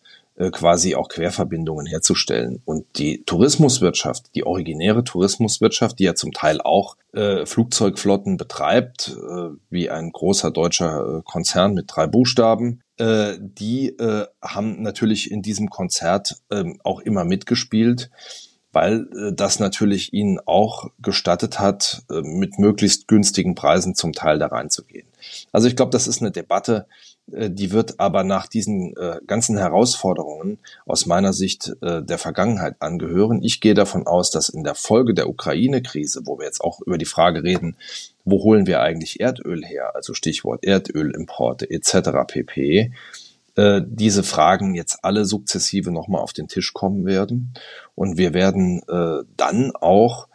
quasi auch Querverbindungen herzustellen. Und die Tourismuswirtschaft, die originäre Tourismuswirtschaft, die ja zum Teil auch äh, Flugzeugflotten betreibt, äh, wie ein großer deutscher äh, Konzern mit drei Buchstaben, äh, die äh, haben natürlich in diesem Konzert äh, auch immer mitgespielt weil äh, das natürlich ihnen auch gestattet hat, äh, mit möglichst günstigen Preisen zum Teil da reinzugehen. Also ich glaube, das ist eine Debatte, äh, die wird aber nach diesen äh, ganzen Herausforderungen aus meiner Sicht äh, der Vergangenheit angehören. Ich gehe davon aus, dass in der Folge der Ukraine-Krise, wo wir jetzt auch über die Frage reden, wo holen wir eigentlich Erdöl her, also Stichwort Erdölimporte etc. pp, äh, diese Fragen jetzt alle sukzessive nochmal auf den Tisch kommen werden. Und wir werden äh, dann auch,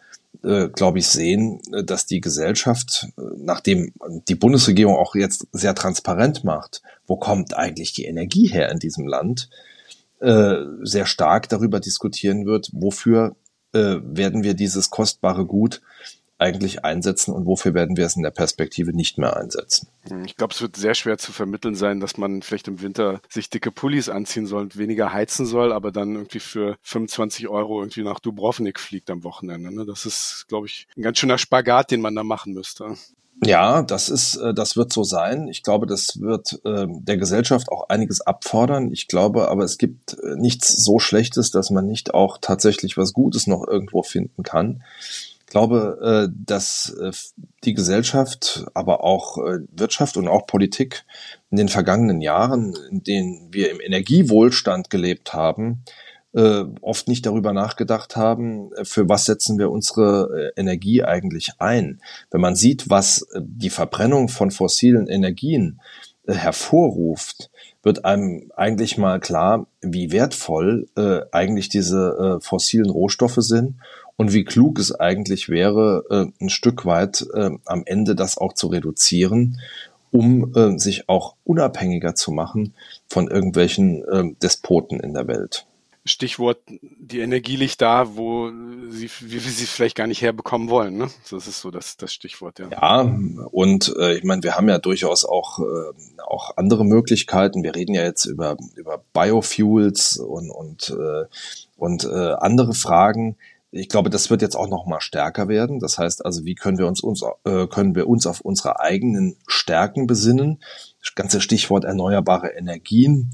äh, glaube ich, sehen, äh, dass die Gesellschaft, äh, nachdem die Bundesregierung auch jetzt sehr transparent macht, wo kommt eigentlich die Energie her in diesem Land, äh, sehr stark darüber diskutieren wird, wofür äh, werden wir dieses kostbare Gut eigentlich einsetzen und wofür werden wir es in der Perspektive nicht mehr einsetzen. Hm, ich glaube, es wird sehr schwer zu vermitteln sein, dass man vielleicht im Winter sich dicke Pullis anziehen soll und weniger heizen soll, aber dann irgendwie für 25 Euro irgendwie nach Dubrovnik fliegt am Wochenende. Ne? Das ist, glaube ich, ein ganz schöner Spagat, den man da machen müsste. Ja, das ist, äh, das wird so sein. Ich glaube, das wird äh, der Gesellschaft auch einiges abfordern. Ich glaube, aber es gibt äh, nichts so Schlechtes, dass man nicht auch tatsächlich was Gutes noch irgendwo finden kann. Ich glaube, äh, dass äh, die Gesellschaft, aber auch äh, Wirtschaft und auch Politik in den vergangenen Jahren, in denen wir im Energiewohlstand gelebt haben, oft nicht darüber nachgedacht haben, für was setzen wir unsere Energie eigentlich ein. Wenn man sieht, was die Verbrennung von fossilen Energien hervorruft, wird einem eigentlich mal klar, wie wertvoll eigentlich diese fossilen Rohstoffe sind und wie klug es eigentlich wäre, äh, ein Stück weit äh, am Ende das auch zu reduzieren, um äh, sich auch unabhängiger zu machen von irgendwelchen äh, Despoten in der Welt. Stichwort, die Energie liegt da, wo sie, wie sie es vielleicht gar nicht herbekommen wollen. Ne? Das ist so das, das Stichwort, ja. Ja, und äh, ich meine, wir haben ja durchaus auch, äh, auch andere Möglichkeiten. Wir reden ja jetzt über, über Biofuels und, und, äh, und äh, andere Fragen ich glaube, das wird jetzt auch noch mal stärker werden. Das heißt also, wie können wir uns, uns äh, können wir uns auf unsere eigenen Stärken besinnen? Das ganze Stichwort erneuerbare Energien.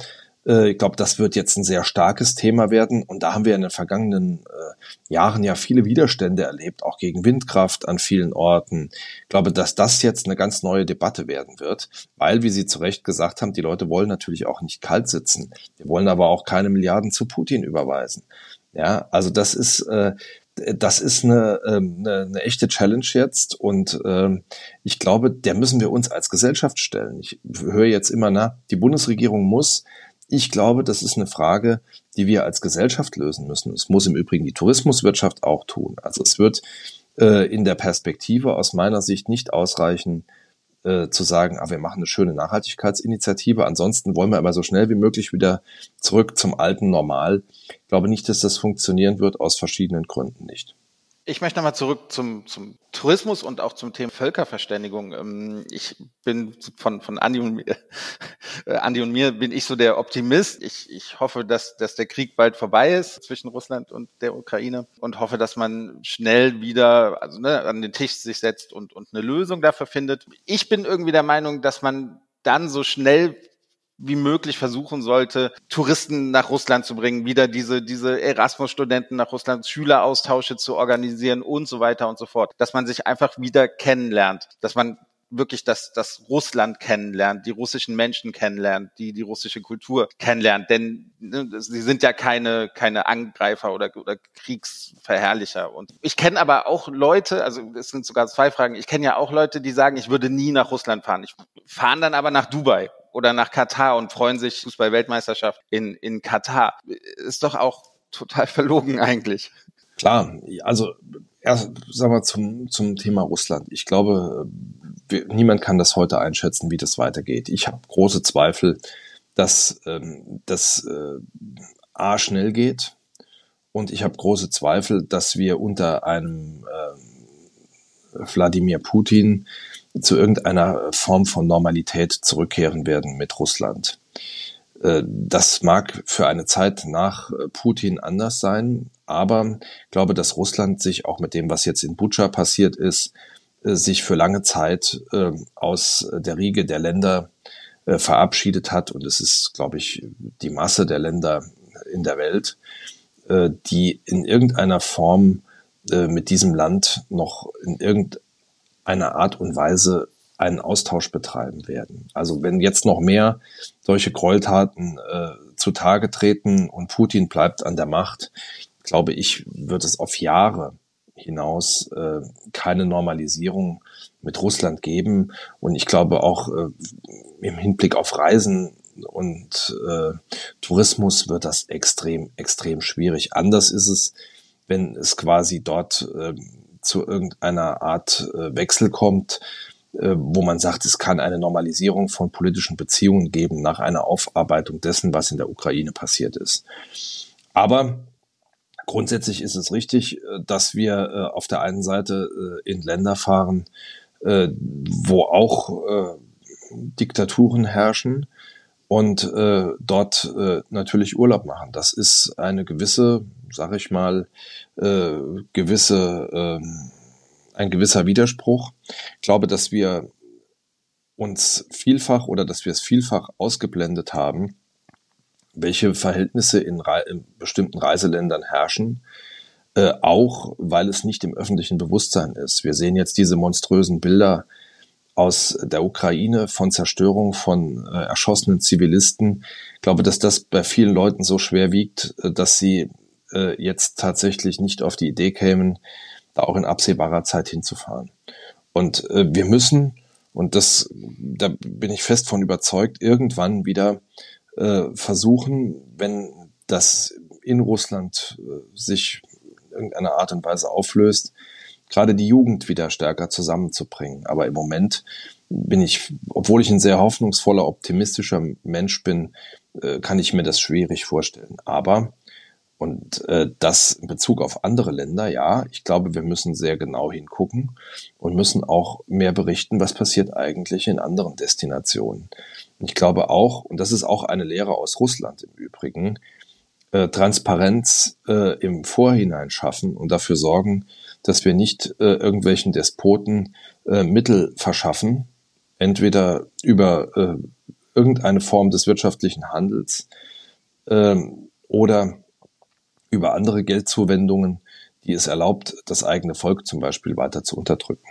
Äh, ich glaube, das wird jetzt ein sehr starkes Thema werden. Und da haben wir in den vergangenen äh, Jahren ja viele Widerstände erlebt, auch gegen Windkraft an vielen Orten. Ich glaube, dass das jetzt eine ganz neue Debatte werden wird, weil, wie Sie zu Recht gesagt haben, die Leute wollen natürlich auch nicht kalt sitzen. Die wollen aber auch keine Milliarden zu Putin überweisen. Ja, also das ist, äh, das ist eine, ähm, eine, eine echte Challenge jetzt und ähm, ich glaube, der müssen wir uns als Gesellschaft stellen. Ich höre jetzt immer nach, die Bundesregierung muss. Ich glaube, das ist eine Frage, die wir als Gesellschaft lösen müssen. Es muss im Übrigen die Tourismuswirtschaft auch tun. Also es wird äh, in der Perspektive aus meiner Sicht nicht ausreichen, äh, zu sagen, ah, wir machen eine schöne Nachhaltigkeitsinitiative. Ansonsten wollen wir aber so schnell wie möglich wieder zurück zum alten Normal. Ich glaube nicht, dass das funktionieren wird, aus verschiedenen Gründen nicht. Ich möchte nochmal zurück zum, zum Tourismus und auch zum Thema Völkerverständigung. Ähm, ich bin von, von Andi und mir, Andi und mir bin ich so der Optimist. Ich, ich hoffe, dass, dass der Krieg bald vorbei ist zwischen Russland und der Ukraine und hoffe, dass man schnell wieder also, ne, an den Tisch sich setzt und, und eine Lösung dafür findet. Ich bin irgendwie der Meinung, dass man dann so schnell wie möglich versuchen sollte, Touristen nach Russland zu bringen, wieder diese, diese Erasmus-Studenten nach Russland, Schüleraustausche zu organisieren und so weiter und so fort. Dass man sich einfach wieder kennenlernt, dass man wirklich das, das Russland kennenlernt, die russischen Menschen kennenlernt, die die russische Kultur kennenlernt. Denn ne, sie sind ja keine, keine Angreifer oder, oder Kriegsverherrlicher. Und ich kenne aber auch Leute, also es sind sogar zwei Fragen, ich kenne ja auch Leute, die sagen, ich würde nie nach Russland fahren. Ich fahre dann aber nach Dubai oder nach Katar und freuen sich Fußball-Weltmeisterschaft in, in Katar. Ist doch auch total verlogen eigentlich. Klar, also erst sagen wir zum, zum Thema Russland. Ich glaube, wir, niemand kann das heute einschätzen, wie das weitergeht. Ich habe große Zweifel, dass ähm, das äh, A schnell geht und ich habe große Zweifel, dass wir unter einem äh, Wladimir Putin zu irgendeiner Form von Normalität zurückkehren werden mit Russland. Äh, das mag für eine Zeit nach äh, Putin anders sein, aber ich glaube, dass Russland sich auch mit dem, was jetzt in Butscha passiert ist, äh, sich für lange Zeit aus der Riege der Länder verabschiedet hat. Und es ist, glaube ich, die Masse der Länder in der Welt, die in irgendeiner Form mit diesem Land noch in irgendeiner Art und Weise einen Austausch betreiben werden. Also wenn jetzt noch mehr solche Gräueltaten äh, zutage treten und Putin bleibt an der Macht, glaube ich, wird es auf Jahre hinaus äh, keine Normalisierung mit Russland geben. Und ich glaube auch äh, im Hinblick auf Reisen und äh, Tourismus wird das extrem, extrem schwierig. Anders ist es, wenn es quasi dort äh, zu irgendeiner Art äh, Wechsel kommt, wo man sagt, es kann eine Normalisierung von politischen Beziehungen geben nach einer Aufarbeitung dessen, was in der Ukraine passiert ist. Aber grundsätzlich ist es richtig, äh, dass wir äh, auf der einen Seite in Länder fahren, wo auch Diktaturen herrschen und dort natürlich Urlaub machen. Das ist eine gewisse, sage ich mal, gewisse ähm, ein gewisser Widerspruch. Ich glaube, dass wir uns vielfach oder dass wir es vielfach ausgeblendet haben, welche Verhältnisse in, Re in bestimmten Reiseländern herrschen, äh, auch weil es nicht im öffentlichen Bewusstsein ist. Wir sehen jetzt diese monströsen Bilder aus der Ukraine von Zerstörung von äh, erschossenen Zivilisten. Ich glaube, dass das bei vielen Leuten so schwer wiegt, äh, dass sie äh, jetzt tatsächlich nicht auf die Idee kämen, da auch in absehbarer Zeit hinzufahren. Und äh, wir müssen, und das, da bin ich fest von überzeugt, irgendwann wieder äh, versuchen, wenn das in Russland äh, sich in irgendeiner Art und Weise auflöst, gerade die Jugend wieder stärker zusammenzubringen. Aber im Moment bin ich, obwohl ich ein sehr hoffnungsvoller, optimistischer Mensch bin, äh, kann ich mir das schwierig vorstellen. Aber und äh, das in Bezug auf andere Länder, ja, ich glaube, wir müssen sehr genau hingucken und müssen auch mehr berichten, was passiert eigentlich in anderen Destinationen. Und ich glaube auch, und das ist auch eine Lehre aus Russland im Übrigen, äh, Transparenz äh, im Vorhinein schaffen und dafür sorgen, dass wir nicht äh, irgendwelchen Despoten äh, Mittel verschaffen, entweder über äh, irgendeine Form des wirtschaftlichen Handels äh, oder über andere Geldzuwendungen, die es erlaubt, das eigene Volk zum Beispiel weiter zu unterdrücken.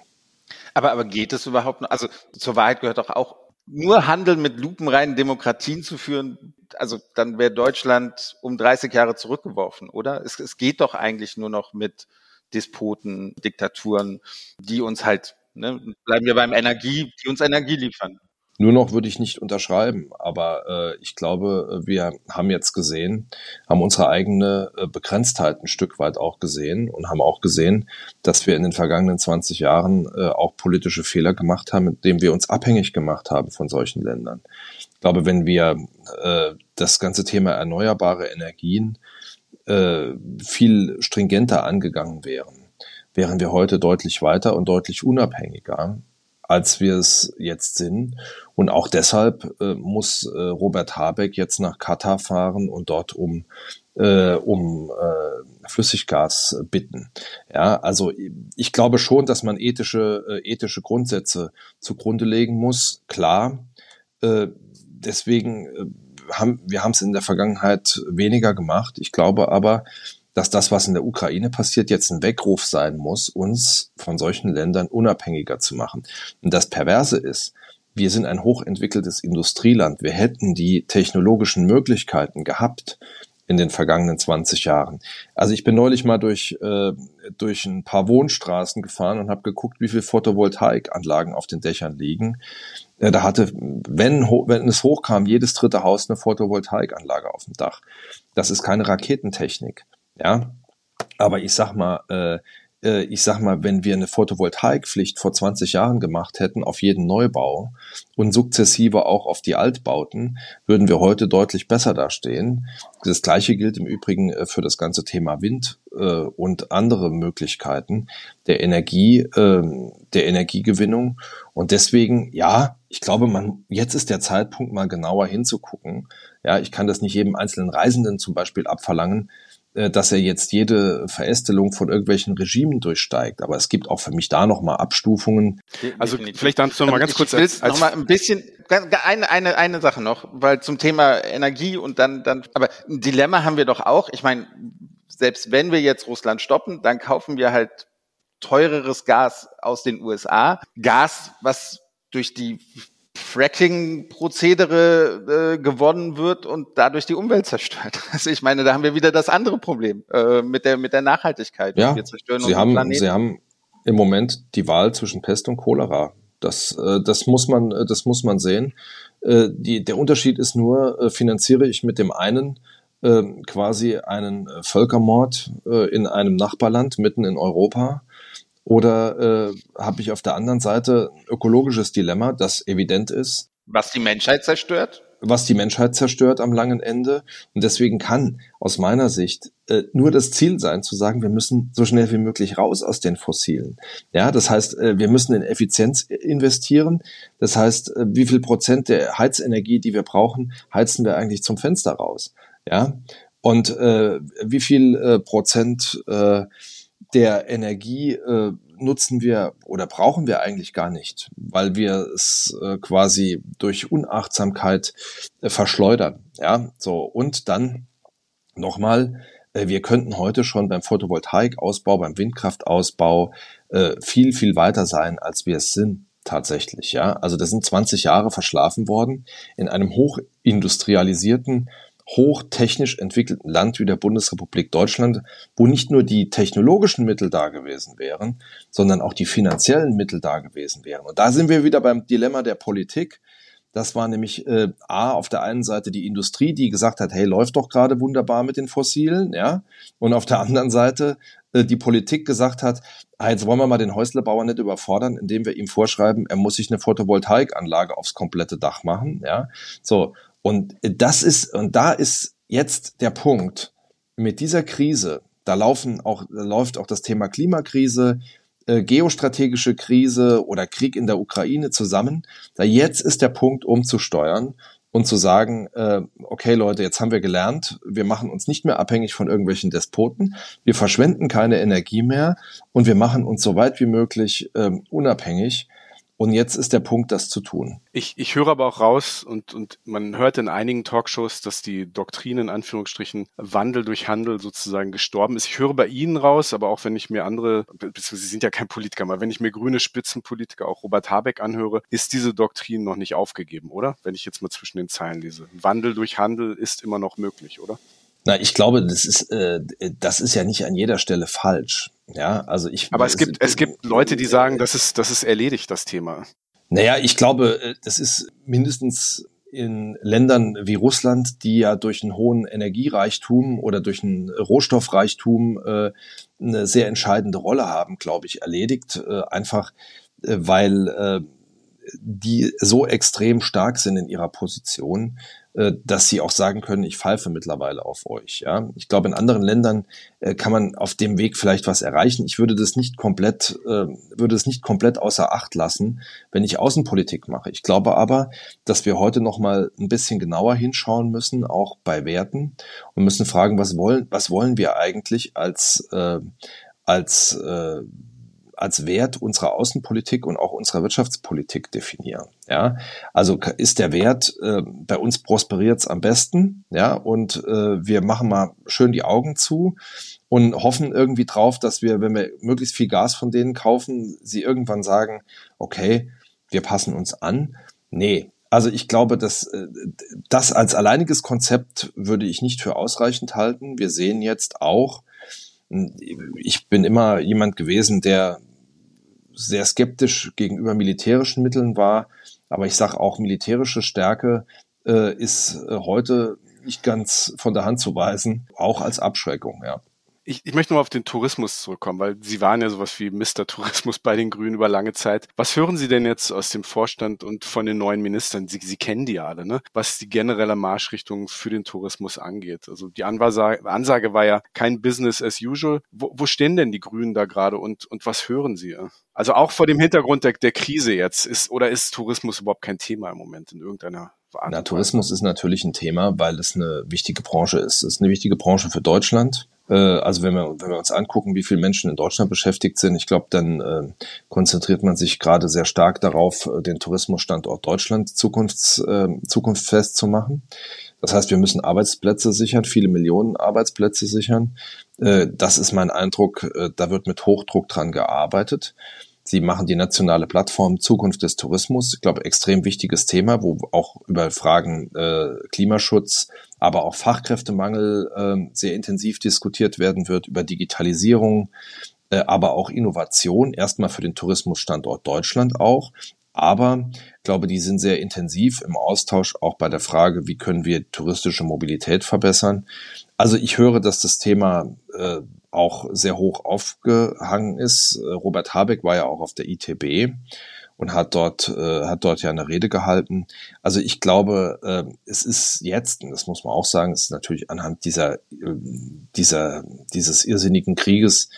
Aber, aber geht es überhaupt noch? Also zur Wahrheit gehört doch auch, nur Handeln mit lupenreinen Demokratien zu führen, also dann wäre Deutschland um 30 Jahre zurückgeworfen, oder? Es, es geht doch eigentlich nur noch mit Despoten, Diktaturen, die uns halt, ne, bleiben wir beim Energie, die uns Energie liefern. Nur noch würde ich nicht unterschreiben, aber äh, ich glaube, wir haben jetzt gesehen, haben unsere eigene äh, Begrenztheit ein Stück weit auch gesehen und haben auch gesehen, dass wir in den vergangenen 20 Jahren äh, auch politische Fehler gemacht haben, indem wir uns abhängig gemacht haben von solchen Ländern. Ich glaube, wenn wir äh, das ganze Thema erneuerbare Energien äh, viel stringenter angegangen wären, wären wir heute deutlich weiter und deutlich unabhängiger als wir es jetzt sind. Und auch deshalb äh, muss äh, Robert Habeck jetzt nach Katar fahren und dort um äh, um äh, Flüssiggas bitten. Ja, also ich glaube schon, dass man ethische äh, ethische Grundsätze zugrunde legen muss. Klar, äh, deswegen äh, haben wir haben es in der Vergangenheit weniger gemacht. Ich glaube aber, dass das, was in der Ukraine passiert, jetzt ein Weckruf sein muss, uns von solchen Ländern unabhängiger zu machen. Und das Perverse ist, wir sind ein hochentwickeltes Industrieland. Wir hätten die technologischen Möglichkeiten gehabt in den vergangenen 20 Jahren. Also ich bin neulich mal durch, äh, durch ein paar Wohnstraßen gefahren und habe geguckt, wie viele Photovoltaikanlagen auf den Dächern liegen. Äh, da hatte, wenn, wenn es hochkam, jedes dritte Haus eine Photovoltaikanlage auf dem Dach. Das ist keine Raketentechnik. Ja, aber ich sag mal, äh, äh, ich sag mal, wenn wir eine Photovoltaikpflicht vor 20 Jahren gemacht hätten auf jeden Neubau und sukzessive auch auf die Altbauten, würden wir heute deutlich besser dastehen. Das gleiche gilt im Übrigen äh, für das ganze Thema Wind äh, und andere Möglichkeiten der Energie, äh, der Energiegewinnung. Und deswegen, ja, ich glaube, man, jetzt ist der Zeitpunkt, mal genauer hinzugucken, Ja, ich kann das nicht jedem einzelnen Reisenden zum Beispiel abverlangen, dass er jetzt jede Verästelung von irgendwelchen Regimen durchsteigt. Aber es gibt auch für mich da nochmal Abstufungen. Also vielleicht dann noch mal ganz kurz als, als noch mal ein bisschen eine, eine, eine Sache noch, weil zum Thema Energie und dann, dann, aber ein Dilemma haben wir doch auch. Ich meine, selbst wenn wir jetzt Russland stoppen, dann kaufen wir halt teureres Gas aus den USA. Gas, was durch die Fracking-Prozedere äh, gewonnen wird und dadurch die Umwelt zerstört. Also ich meine, da haben wir wieder das andere Problem äh, mit der mit der Nachhaltigkeit. Ja, wir zerstören Sie haben Planeten. Sie haben im Moment die Wahl zwischen Pest und Cholera. Das äh, das muss man äh, das muss man sehen. Äh, die, der Unterschied ist nur, äh, finanziere ich mit dem einen äh, quasi einen Völkermord äh, in einem Nachbarland mitten in Europa oder äh, habe ich auf der anderen Seite ein ökologisches Dilemma, das evident ist. Was die Menschheit zerstört? Was die Menschheit zerstört am langen Ende. Und deswegen kann aus meiner Sicht äh, nur das Ziel sein, zu sagen, wir müssen so schnell wie möglich raus aus den Fossilen. Ja, das heißt, äh, wir müssen in Effizienz investieren. Das heißt, äh, wie viel Prozent der Heizenergie, die wir brauchen, heizen wir eigentlich zum Fenster raus? Ja, und äh, wie viel äh, Prozent äh, der Energie äh, nutzen wir oder brauchen wir eigentlich gar nicht, weil wir es äh, quasi durch Unachtsamkeit äh, verschleudern. Ja, so und dann nochmal, äh, wir könnten heute schon beim Photovoltaikausbau, beim Windkraftausbau äh, viel viel weiter sein, als wir es sind tatsächlich. Ja, also das sind 20 Jahre verschlafen worden in einem hochindustrialisierten hochtechnisch entwickelten Land wie der Bundesrepublik Deutschland, wo nicht nur die technologischen Mittel da gewesen wären, sondern auch die finanziellen Mittel da gewesen wären. Und da sind wir wieder beim Dilemma der Politik. Das war nämlich äh, A, auf der einen Seite die Industrie, die gesagt hat, hey, läuft doch gerade wunderbar mit den Fossilen, ja. Und auf der anderen Seite äh, die Politik gesagt hat, ah, jetzt wollen wir mal den Häuslebauer nicht überfordern, indem wir ihm vorschreiben, er muss sich eine Photovoltaikanlage aufs komplette Dach machen, ja. So. Und das ist, und da ist jetzt der Punkt. Mit dieser Krise, da laufen auch, da läuft auch das Thema Klimakrise, äh, geostrategische Krise oder Krieg in der Ukraine zusammen. Da jetzt ist der Punkt, umzusteuern und zu sagen, äh, okay Leute, jetzt haben wir gelernt, wir machen uns nicht mehr abhängig von irgendwelchen Despoten, wir verschwenden keine Energie mehr und wir machen uns so weit wie möglich äh, unabhängig und jetzt ist der Punkt, das zu tun. Ich, ich höre aber auch raus und, und man hört in einigen Talkshows, dass die Doktrin in Anführungsstrichen Wandel durch Handel sozusagen gestorben ist. Ich höre bei Ihnen raus, aber auch wenn ich mir andere, beziehungsweise Sie sind ja kein Politiker, aber wenn ich mir grüne Spitzenpolitiker, auch Robert Habeck anhöre, ist diese Doktrin noch nicht aufgegeben, oder? Wenn ich jetzt mal zwischen den Zeilen lese. Wandel durch Handel ist immer noch möglich, oder? Na, ich glaube, das ist, äh, das ist ja nicht an jeder Stelle falsch. Ja, also ich. Aber es gibt, es gibt Leute, die sagen, das ist, das ist erledigt, das Thema. Naja, ich glaube, äh, das ist mindestens in Ländern wie Russland, die ja durch einen hohen Energiereichtum oder durch einen Rohstoffreichtum äh, eine sehr entscheidende Rolle haben, glaube ich, erledigt. Äh, einfach äh, weil äh, die so extrem stark sind in ihrer Position, dass sie auch sagen können, ich pfeife mittlerweile auf euch. Ja, ich glaube, in anderen Ländern äh, kann man auf dem Weg vielleicht was erreichen. Ich würde das nicht komplett, äh, würde es nicht komplett außer Acht lassen, wenn ich Außenpolitik mache. Ich glaube aber, dass wir heute noch mal ein bisschen genauer hinschauen müssen, auch bei Werten und müssen fragen, was wollen, was wollen wir eigentlich als äh, als äh, als Wert unserer Außenpolitik und auch unserer Wirtschaftspolitik definieren. Ja, also ist der Wert äh, bei uns prosperiert es am besten, ja, und äh, wir machen mal schön die Augen zu und hoffen irgendwie drauf, dass wir, wenn wir möglichst viel Gas von denen kaufen, sie irgendwann sagen, okay, wir passen uns an. Nee, also ich glaube, dass äh, das als alleiniges Konzept würde ich nicht für ausreichend halten. Wir sehen jetzt auch, ich bin immer jemand gewesen, der sehr skeptisch gegenüber militärischen Mitteln war. Aber ich sage auch, militärische Stärke äh, ist äh, heute nicht ganz von der Hand zu weisen, auch als Abschreckung, ja ich, ich möchte nur auf den Tourismus zurückkommen, weil Sie waren ja sowas wie Mr. Tourismus bei den Grünen über lange Zeit. Was hören Sie denn jetzt aus dem Vorstand und von den neuen Ministern? Sie, Sie kennen die alle, ne? Was die generelle Marschrichtung für den Tourismus angeht. Also die Ansage, Ansage war ja kein Business as usual. Wo, wo stehen denn die Grünen da gerade und, und was hören Sie? Also auch vor dem Hintergrund der, der Krise jetzt ist oder ist Tourismus überhaupt kein Thema im Moment in irgendeiner Na, Tourismus ist natürlich ein Thema, weil es eine wichtige Branche ist. Es ist eine wichtige Branche für Deutschland. Äh, also wenn wir, wenn wir uns angucken, wie viele Menschen in Deutschland beschäftigt sind, ich glaube, dann äh, konzentriert man sich gerade sehr stark darauf, äh, den Tourismusstandort Deutschland zukunfts, äh, zukunftsfest zu machen. Das heißt, wir müssen Arbeitsplätze sichern, viele Millionen Arbeitsplätze sichern. Äh, das ist mein Eindruck. Äh, da wird mit Hochdruck dran gearbeitet. Sie machen die nationale Plattform Zukunft des Tourismus. Ich glaube, extrem wichtiges Thema, wo auch über Fragen äh, Klimaschutz, aber auch Fachkräftemangel äh, sehr intensiv diskutiert werden wird, über Digitalisierung, äh, aber auch Innovation. Erstmal für den Tourismusstandort Deutschland auch. Aber ich glaube, die sind sehr intensiv im Austausch auch bei der Frage, wie können wir touristische Mobilität verbessern. Also ich höre, dass das Thema äh, auch sehr hoch aufgehangen ist. Äh, Robert Habeck war ja auch auf der ITB und hat dort äh, hat dort ja eine Rede gehalten. Also ich glaube, äh, es ist jetzt, und das muss man auch sagen, es ist natürlich anhand dieser äh, dieser dieses irrsinnigen Krieges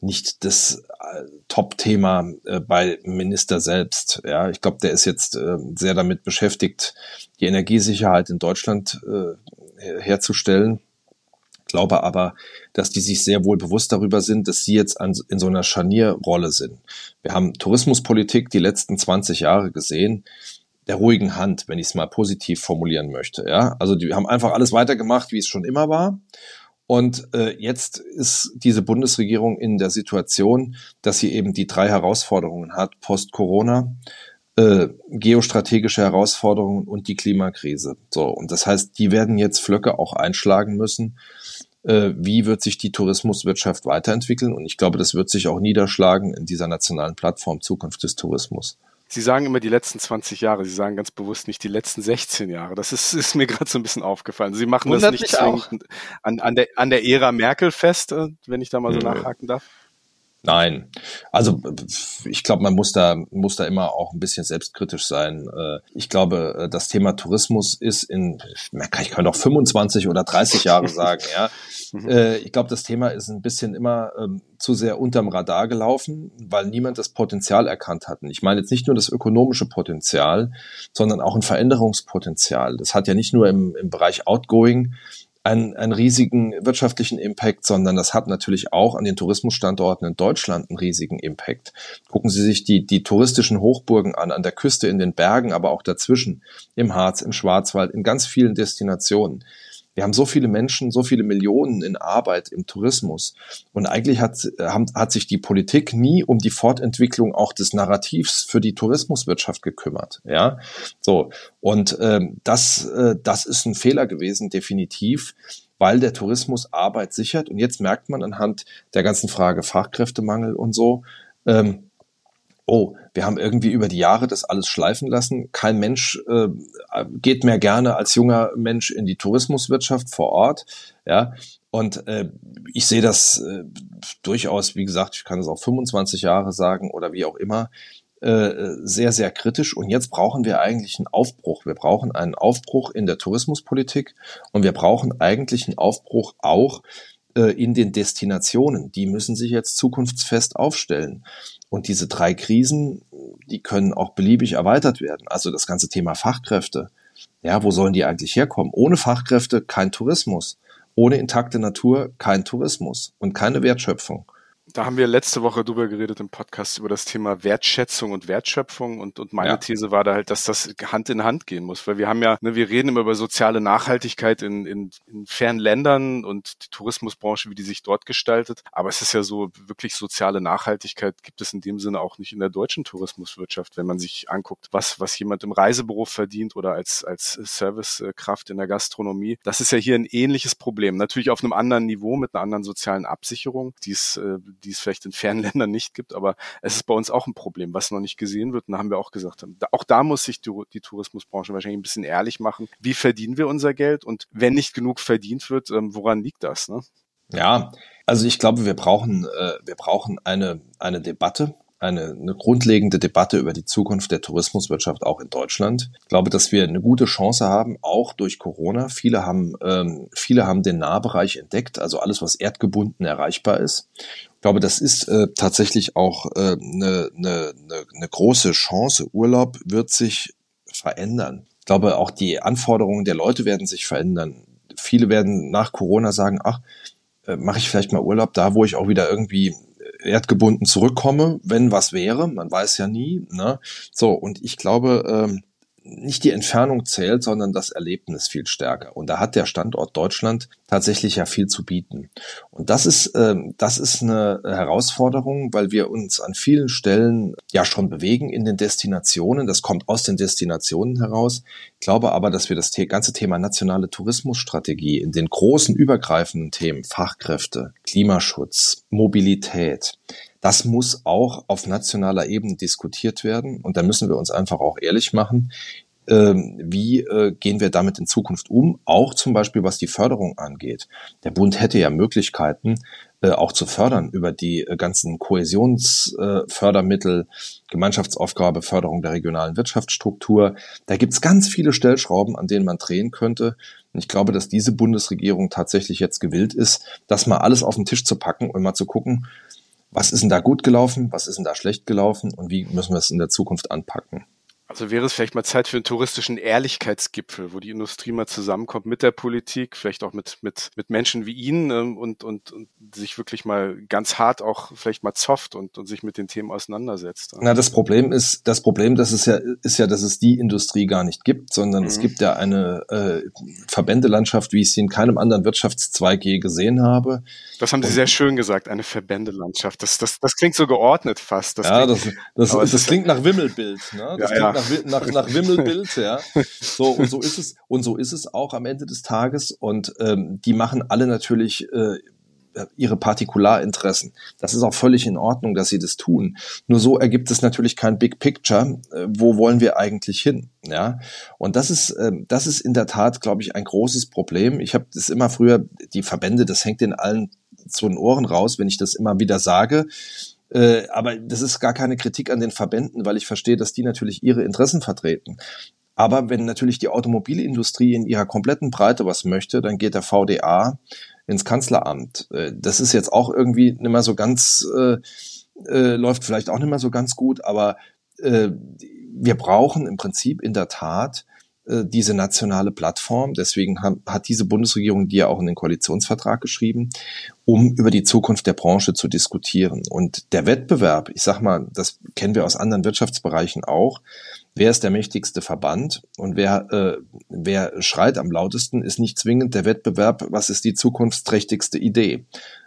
nicht das äh, Top-Thema äh, bei Minister selbst. Ja, ich glaube, der ist jetzt äh, sehr damit beschäftigt, die Energiesicherheit in Deutschland äh, herzustellen glaube aber, dass die sich sehr wohl bewusst darüber sind, dass sie jetzt an, in so einer Scharnierrolle sind. Wir haben Tourismuspolitik die letzten 20 Jahre gesehen, der ruhigen Hand, wenn ich es mal positiv formulieren möchte. Ja, also die haben einfach alles weitergemacht, wie es schon immer war. Und äh, jetzt ist diese Bundesregierung in der Situation, dass sie eben die drei Herausforderungen hat, Post-Corona, äh, geostrategische Herausforderungen und die Klimakrise. So, und das heißt, die werden jetzt Flöcke auch einschlagen müssen äh, wie wird sich die Tourismuswirtschaft weiterentwickeln. Und ich glaube, das wird sich auch niederschlagen in dieser nationalen Plattform Zukunft des Tourismus. Sie sagen immer die letzten 20 Jahre, Sie sagen ganz bewusst nicht die letzten 16 Jahre. Das ist, ist mir gerade so ein bisschen aufgefallen. Sie machen Wundert das nicht zwingend an, an, der, an der Ära Merkel fest, äh, wenn ich da mal so nachhaken darf. Nein, also ich glaube, man muss da muss da immer auch ein bisschen selbstkritisch sein. Äh, ich glaube, äh, das Thema Tourismus ist in, ich kann doch 25 oder 30 Jahre sagen, ja. Mhm. Äh, ich glaube, das Thema ist ein bisschen immer ähm, zu sehr unterm Radar gelaufen, weil niemand das Potenzial erkannt hat. Und ich meine jetzt nicht nur das ökonomische Potenzial, sondern auch ein Veränderungspotenzial. Das hat ja nicht nur im, im Bereich Outgoing einen, einen riesigen wirtschaftlichen Impact, sondern das hat natürlich auch an den Tourismusstandorten in Deutschland einen riesigen Impact. Gucken Sie sich die, die touristischen Hochburgen an, an der Küste, in den Bergen, aber auch dazwischen, im Harz, im Schwarzwald, in ganz vielen Destinationen. Wir haben so viele Menschen, so viele Millionen in Arbeit im Tourismus. Und eigentlich hat, hat sich die Politik nie um die Fortentwicklung auch des Narrativs für die Tourismuswirtschaft gekümmert. Ja, so. Und ähm, das, äh, das ist ein Fehler gewesen, definitiv weil der Tourismus Arbeit sichert. Und jetzt merkt man anhand der ganzen Frage Fachkräftemangel und so, ähm, oh, wir haben irgendwie über die Jahre das alles schleifen lassen. Kein Mensch äh, geht mehr gerne als junger Mensch in die Tourismuswirtschaft vor Ort. Ja, und äh, ich sehe das äh, durchaus, wie gesagt, ich kann es auch 25 Jahre sagen oder wie auch immer, äh, sehr, sehr kritisch. Und jetzt brauchen wir eigentlich einen Aufbruch. Wir brauchen einen Aufbruch in der Tourismuspolitik und wir brauchen eigentlich einen Aufbruch auch äh, in den Destinationen. Die müssen sich jetzt zukunftsfest aufstellen. Und diese drei Krisen, die können auch beliebig erweitert werden. Also das ganze Thema Fachkräfte. Ja, wo sollen die eigentlich herkommen? Ohne Fachkräfte kein Tourismus. Ohne intakte Natur kein Tourismus und keine Wertschöpfung. Da haben wir letzte Woche drüber geredet im Podcast über das Thema Wertschätzung und Wertschöpfung und, und meine ja. These war da halt, dass das Hand in Hand gehen muss, weil wir haben ja, ne, wir reden immer über soziale Nachhaltigkeit in, in, in fernen Ländern und die Tourismusbranche, wie die sich dort gestaltet, aber es ist ja so, wirklich soziale Nachhaltigkeit gibt es in dem Sinne auch nicht in der deutschen Tourismuswirtschaft, wenn man sich anguckt, was, was jemand im Reiseberuf verdient oder als, als Servicekraft in der Gastronomie. Das ist ja hier ein ähnliches Problem, natürlich auf einem anderen Niveau mit einer anderen sozialen Absicherung, die ist, äh, die es vielleicht in fernen Ländern nicht gibt, aber es ist bei uns auch ein Problem, was noch nicht gesehen wird. Und da haben wir auch gesagt, auch da muss sich die, die Tourismusbranche wahrscheinlich ein bisschen ehrlich machen. Wie verdienen wir unser Geld? Und wenn nicht genug verdient wird, ähm, woran liegt das? Ne? Ja, also ich glaube, wir brauchen, äh, wir brauchen eine, eine Debatte eine, eine grundlegende Debatte über die Zukunft der Tourismuswirtschaft auch in Deutschland. Ich glaube, dass wir eine gute Chance haben, auch durch Corona. Viele haben, ähm, viele haben den Nahbereich entdeckt, also alles, was erdgebunden erreichbar ist. Ich glaube, das ist äh, tatsächlich auch äh, eine, eine, eine große Chance. Urlaub wird sich verändern. Ich glaube, auch die Anforderungen der Leute werden sich verändern. Viele werden nach Corona sagen, ach, äh, mache ich vielleicht mal Urlaub da, wo ich auch wieder irgendwie erdgebunden zurückkomme, wenn was wäre. Man weiß ja nie. Ne? So, und ich glaube, ähm, nicht die Entfernung zählt, sondern das Erlebnis viel stärker. Und da hat der Standort Deutschland tatsächlich ja viel zu bieten. Und das ist, äh, das ist eine Herausforderung, weil wir uns an vielen Stellen ja schon bewegen in den Destinationen. Das kommt aus den Destinationen heraus. Ich glaube aber, dass wir das ganze Thema nationale Tourismusstrategie in den großen übergreifenden Themen Fachkräfte, Klimaschutz, Mobilität, das muss auch auf nationaler Ebene diskutiert werden. Und da müssen wir uns einfach auch ehrlich machen. Ähm, wie äh, gehen wir damit in Zukunft um? Auch zum Beispiel, was die Förderung angeht. Der Bund hätte ja Möglichkeiten, äh, auch zu fördern über die äh, ganzen Kohäsionsfördermittel, Gemeinschaftsaufgabe, Förderung der regionalen Wirtschaftsstruktur. Da gibt's ganz viele Stellschrauben, an denen man drehen könnte. Und ich glaube, dass diese Bundesregierung tatsächlich jetzt gewillt ist, das mal alles auf den Tisch zu packen und mal zu gucken, was ist denn da gut gelaufen, was ist denn da schlecht gelaufen und wie müssen wir es in der Zukunft anpacken. Also wäre es vielleicht mal Zeit für einen touristischen Ehrlichkeitsgipfel, wo die Industrie mal zusammenkommt mit der Politik, vielleicht auch mit, mit, mit Menschen wie Ihnen ähm, und, und, und sich wirklich mal ganz hart auch vielleicht mal zofft und, und sich mit den Themen auseinandersetzt. Na, das Problem ist, das Problem, das ist ja, ist ja, dass es die Industrie gar nicht gibt, sondern mhm. es gibt ja eine äh, Verbändelandschaft, wie ich sie in keinem anderen Wirtschaftszweig je gesehen habe. Das haben Sie und, sehr schön gesagt, eine Verbändelandschaft. Das, das, das klingt so geordnet fast. Das ja, klingt, das, das, das, klingt nach Wimmelbild. Ne? Das ja, ja nach, nach, nach Wimmelbild, ja. So, und so ist es, und so ist es auch am Ende des Tages. Und ähm, die machen alle natürlich äh, ihre Partikularinteressen. Das ist auch völlig in Ordnung, dass sie das tun. Nur so ergibt es natürlich kein Big Picture. Äh, wo wollen wir eigentlich hin? Ja, und das ist äh, das ist in der Tat, glaube ich, ein großes Problem. Ich habe das immer früher die Verbände, das hängt in allen zu den Ohren raus, wenn ich das immer wieder sage. Äh, aber das ist gar keine Kritik an den Verbänden, weil ich verstehe, dass die natürlich ihre Interessen vertreten. Aber wenn natürlich die Automobilindustrie in ihrer kompletten Breite was möchte, dann geht der VDA ins Kanzleramt. Äh, das ist jetzt auch irgendwie nicht mehr so ganz, äh, äh, läuft vielleicht auch nicht mehr so ganz gut, aber äh, wir brauchen im Prinzip in der Tat äh, diese nationale Plattform. Deswegen hat diese Bundesregierung die ja auch in den Koalitionsvertrag geschrieben, um über die Zukunft der Branche zu diskutieren. Und der Wettbewerb, ich sag mal, das kennen wir aus anderen Wirtschaftsbereichen auch. Wer ist der mächtigste Verband und wer, äh, wer schreit am lautesten, ist nicht zwingend der Wettbewerb, was ist die zukunftsträchtigste Idee.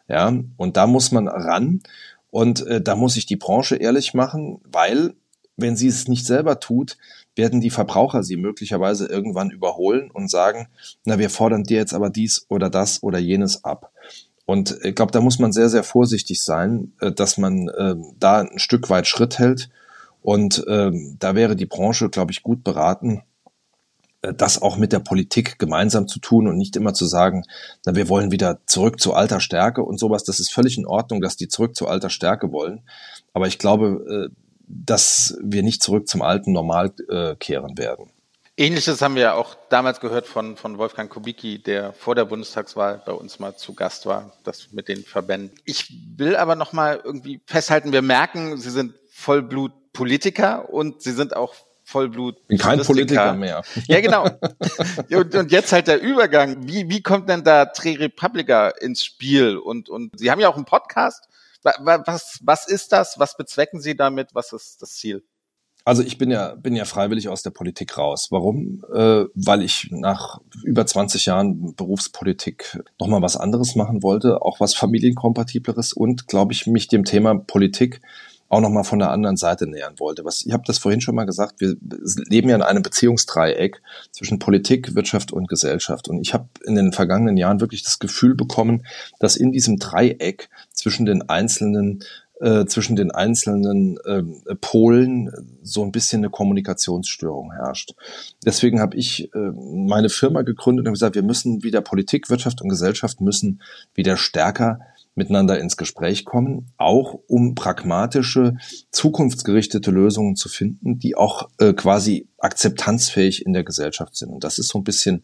Ja, und da muss man ran und äh, da muss sich die Branche ehrlich machen, weil wenn sie es nicht selber tut, werden die Verbraucher sie möglicherweise irgendwann überholen und sagen, na, wir fordern dir jetzt aber dies oder das oder jenes ab. Und ich glaube, da muss man sehr, sehr vorsichtig sein, äh, dass man äh, da ein Stück weit Schritt hält. Und äh, da wäre die Branche, glaube ich, gut beraten, äh, das auch mit der Politik gemeinsam zu tun und nicht immer zu sagen, na, wir wollen wieder zurück zu alter Stärke und sowas. Das ist völlig in Ordnung, dass die zurück zu alter Stärke wollen. Aber ich glaube, äh, dass wir nicht zurück zum alten Normal äh, kehren werden. Ähnliches haben wir ja auch damals gehört von, von Wolfgang Kubicki, der vor der Bundestagswahl bei uns mal zu Gast war, das mit den Verbänden. Ich will aber noch mal irgendwie festhalten, wir merken, Sie sind Vollblut-Politiker und Sie sind auch Vollblut. Bin kein Politiker mehr. Ja, genau. und, und, jetzt halt der Übergang. Wie, wie kommt denn da Tre Republica ins Spiel? Und, und Sie haben ja auch einen Podcast was, was ist das? Was bezwecken Sie damit? Was ist das Ziel? Also ich bin ja, bin ja freiwillig aus der Politik raus. Warum? Äh, weil ich nach über 20 Jahren Berufspolitik nochmal was anderes machen wollte, auch was familienkompatibleres und, glaube ich, mich dem Thema Politik auch nochmal von der anderen Seite nähern wollte. Was, ich habe das vorhin schon mal gesagt, wir leben ja in einem Beziehungsdreieck zwischen Politik, Wirtschaft und Gesellschaft. Und ich habe in den vergangenen Jahren wirklich das Gefühl bekommen, dass in diesem Dreieck zwischen den einzelnen äh, zwischen den einzelnen äh, Polen so ein bisschen eine Kommunikationsstörung herrscht. Deswegen habe ich äh, meine Firma gegründet und gesagt, wir müssen wieder Politik, Wirtschaft und Gesellschaft müssen wieder stärker miteinander ins Gespräch kommen, auch um pragmatische, zukunftsgerichtete Lösungen zu finden, die auch äh, quasi akzeptanzfähig in der Gesellschaft sind. Und das ist so ein bisschen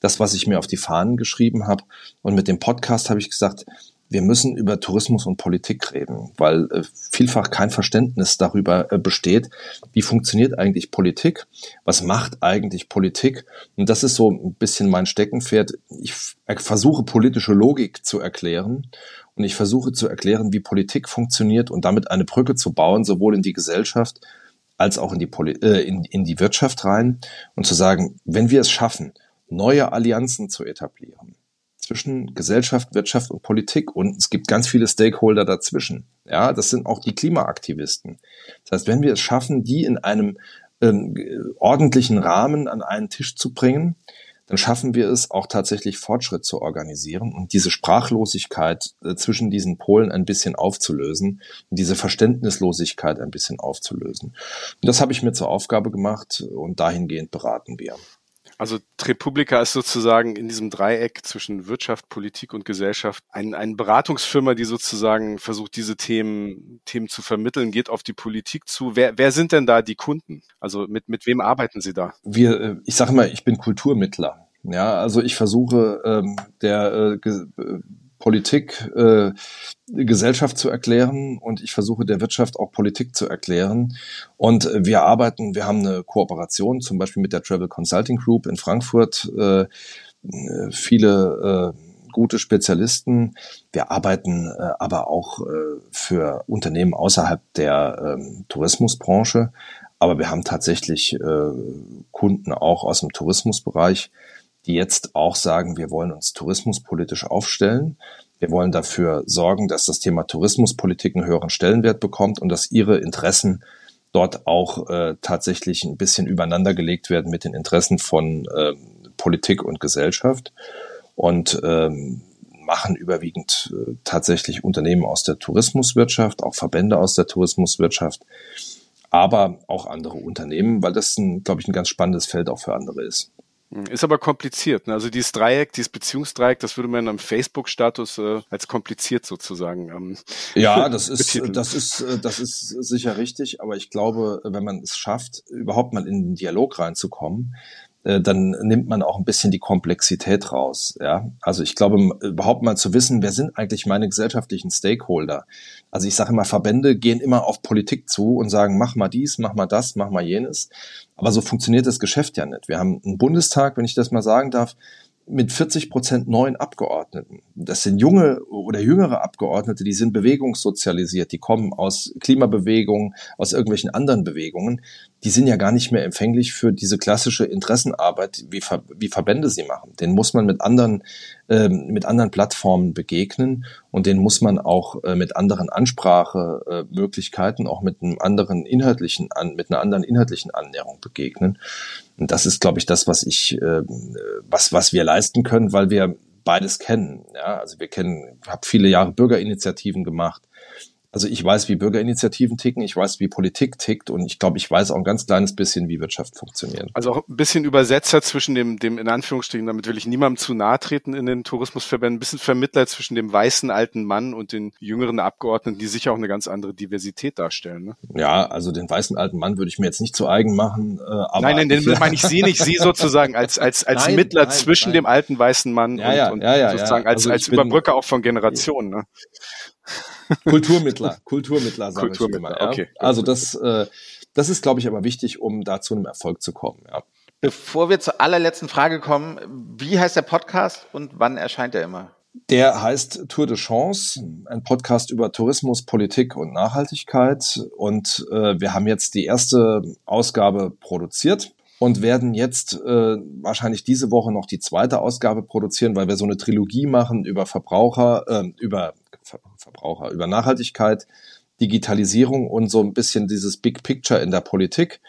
das, was ich mir auf die Fahnen geschrieben habe. Und mit dem Podcast habe ich gesagt, wir müssen über Tourismus und Politik reden, weil äh, vielfach kein Verständnis darüber äh, besteht, wie funktioniert eigentlich Politik, was macht eigentlich Politik. Und das ist so ein bisschen mein Steckenpferd. Ich versuche politische Logik zu erklären und ich versuche zu erklären, wie Politik funktioniert und damit eine Brücke zu bauen, sowohl in die Gesellschaft als auch in die, Poli äh, in, in die Wirtschaft rein und zu sagen, wenn wir es schaffen, neue Allianzen zu etablieren, zwischen Gesellschaft, Wirtschaft und Politik und es gibt ganz viele Stakeholder dazwischen. Ja, das sind auch die Klimaaktivisten. Das heißt, wenn wir es schaffen, die in einem ähm, ordentlichen Rahmen an einen Tisch zu bringen, dann schaffen wir es auch tatsächlich Fortschritt zu organisieren und diese Sprachlosigkeit äh, zwischen diesen Polen ein bisschen aufzulösen und diese Verständnislosigkeit ein bisschen aufzulösen. Und das habe ich mir zur Aufgabe gemacht und dahingehend beraten wir. Also Republika ist sozusagen in diesem Dreieck zwischen Wirtschaft, Politik und Gesellschaft ein, eine Beratungsfirma, die sozusagen versucht, diese Themen, Themen zu vermitteln, geht auf die Politik zu. Wer, wer sind denn da die Kunden? Also mit, mit wem arbeiten Sie da? Wir, äh, ich sage mal, ich bin Kulturmittler. Ja, also ich versuche ähm, der äh, äh Politik äh, Gesellschaft zu erklären und ich versuche der Wirtschaft auch Politik zu erklären. Und wir arbeiten, wir haben eine Kooperation zum Beispiel mit der Travel Consulting Group in Frankfurt, äh, viele äh, gute Spezialisten. Wir arbeiten äh, aber auch äh, für Unternehmen außerhalb der äh, Tourismusbranche. Aber wir haben tatsächlich äh, Kunden auch aus dem Tourismusbereich, die jetzt auch sagen, wir wollen uns tourismuspolitisch aufstellen. Wir wollen dafür sorgen, dass das Thema Tourismuspolitik einen höheren Stellenwert bekommt und dass ihre Interessen dort auch äh, tatsächlich ein bisschen übereinander gelegt werden mit den Interessen von äh, Politik und Gesellschaft und ähm, machen überwiegend äh, tatsächlich Unternehmen aus der Tourismuswirtschaft, auch Verbände aus der Tourismuswirtschaft, aber auch andere Unternehmen, weil das, glaube ich, ein ganz spannendes Feld auch für andere ist. Hm, ist aber kompliziert. Ne? Also dieses Dreieck, dieses Beziehungsdreieck, das würde man am Facebook-Status äh, als kompliziert sozusagen. Ähm, ja, das ist, das ist, äh, das ist sicher richtig. Aber ich glaube, wenn man es schafft, überhaupt mal in den Dialog reinzukommen, äh, dann nimmt man auch ein bisschen die Komplexität raus. Ja, also ich glaube, überhaupt mal zu wissen, wer sind eigentlich meine gesellschaftlichen Stakeholder? Also ich sage immer, Verbände gehen immer auf Politik zu und sagen, mach mal dies, mach mal das, mach mal jenes. Aber so funktioniert das Geschäft ja nicht. Wir haben einen Bundestag, wenn ich das mal sagen darf, mit 40 Prozent neuen Abgeordneten. Das sind junge oder jüngere Abgeordnete, die sind bewegungssozialisiert, die kommen aus Klimabewegungen, aus irgendwelchen anderen Bewegungen. Die sind ja gar nicht mehr empfänglich für diese klassische Interessenarbeit, wie, Ver wie Verbände sie machen. Den muss man mit anderen, äh, mit anderen Plattformen begegnen und den muss man auch äh, mit anderen Ansprachemöglichkeiten, äh, auch mit einem anderen inhaltlichen, an, mit einer anderen inhaltlichen Annäherung begegnen. Und das ist, glaube ich, das, was ich, äh, was, was wir leisten können, weil wir beides kennen. Ja, also wir kennen, habe viele Jahre Bürgerinitiativen gemacht, also ich weiß, wie Bürgerinitiativen ticken, ich weiß, wie Politik tickt und ich glaube, ich weiß auch ein ganz kleines bisschen, wie Wirtschaft funktioniert. Also auch ein bisschen Übersetzer zwischen dem, dem in Anführungsstrichen, damit will ich niemandem zu nahe treten in den Tourismusverbänden, ein bisschen Vermittler zwischen dem weißen alten Mann und den jüngeren Abgeordneten, die sicher auch eine ganz andere Diversität darstellen. Ne? Ja, also den weißen alten Mann würde ich mir jetzt nicht zu eigen machen. Äh, aber nein, nein, den meine ich Sie nicht, Sie sozusagen als, als, als nein, Mittler nein, zwischen nein. dem alten weißen Mann ja, ja, und, und ja, sozusagen als, also als Überbrücker auch von Generationen. Ne? Kulturmittler, Kulturmittler, sage Kulturmittler, ich immer. Ja. Okay. Also das, äh, das ist, glaube ich, aber wichtig, um da zu einem Erfolg zu kommen. Ja. Bevor wir zur allerletzten Frage kommen, wie heißt der Podcast und wann erscheint er immer? Der heißt Tour de Chance, ein Podcast über Tourismus, Politik und Nachhaltigkeit. Und äh, wir haben jetzt die erste Ausgabe produziert und werden jetzt äh, wahrscheinlich diese Woche noch die zweite Ausgabe produzieren, weil wir so eine Trilogie machen über Verbraucher, äh, über Ver Verbraucher, über Nachhaltigkeit, Digitalisierung und so ein bisschen dieses Big Picture in der Politik.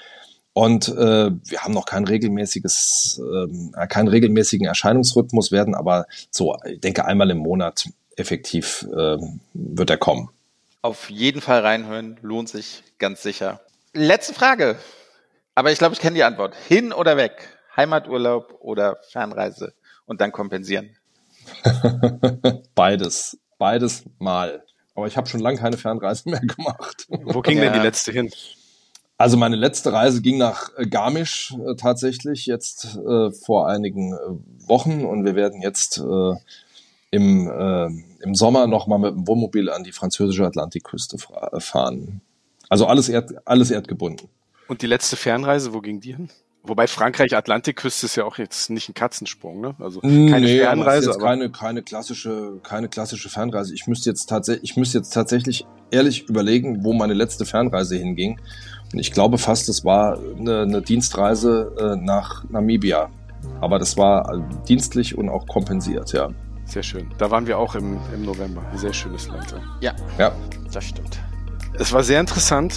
Und äh, wir haben noch kein regelmäßiges, äh, keinen regelmäßigen Erscheinungsrhythmus, werden aber so, ich denke, einmal im Monat effektiv äh, wird er kommen. Auf jeden Fall reinhören, lohnt sich ganz sicher. Letzte Frage. Aber ich glaube, ich kenne die Antwort. Hin oder weg? Heimaturlaub oder Fernreise? Und dann kompensieren? Beides. Beides mal. Aber ich habe schon lange keine Fernreise mehr gemacht. Wo ging ja. denn die letzte hin? Also meine letzte Reise ging nach äh, Garmisch äh, tatsächlich jetzt äh, vor einigen äh, Wochen und wir werden jetzt äh, im, äh, im Sommer nochmal mit dem Wohnmobil an die französische Atlantikküste fahren. Also alles, erd, alles erdgebunden. Und die letzte Fernreise, wo ging die hin? Wobei Frankreich Atlantikküste ist ja auch jetzt nicht ein Katzensprung, ne? Also keine nee, Fernreise. Aber keine, keine klassische, keine klassische Fernreise. Ich müsste jetzt tatsächlich, ich müsste jetzt tatsächlich ehrlich überlegen, wo meine letzte Fernreise hinging. Und ich glaube fast, es war eine, eine Dienstreise äh, nach Namibia. Aber das war äh, dienstlich und auch kompensiert, ja. Sehr schön. Da waren wir auch im, im November. Ein sehr schönes Land. Ja. Ja. Das stimmt. Es war sehr interessant,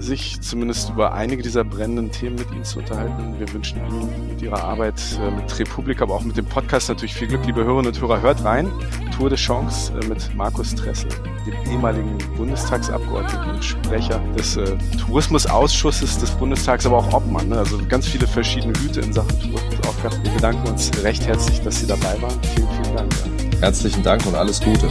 sich zumindest über einige dieser brennenden Themen mit Ihnen zu unterhalten. Wir wünschen Ihnen mit Ihrer Arbeit äh, mit Republik, aber auch mit dem Podcast natürlich viel Glück. Liebe Hörerinnen und Hörer, hört rein. Tour de Chance äh, mit Markus Tressel, dem ehemaligen Bundestagsabgeordneten und Sprecher des äh, Tourismusausschusses des Bundestags, aber auch Obmann. Ne? Also ganz viele verschiedene Hüte in Sachen Tourismus. Wir bedanken uns recht herzlich, dass Sie dabei waren. Vielen, vielen Dank. Herzlichen Dank und alles Gute.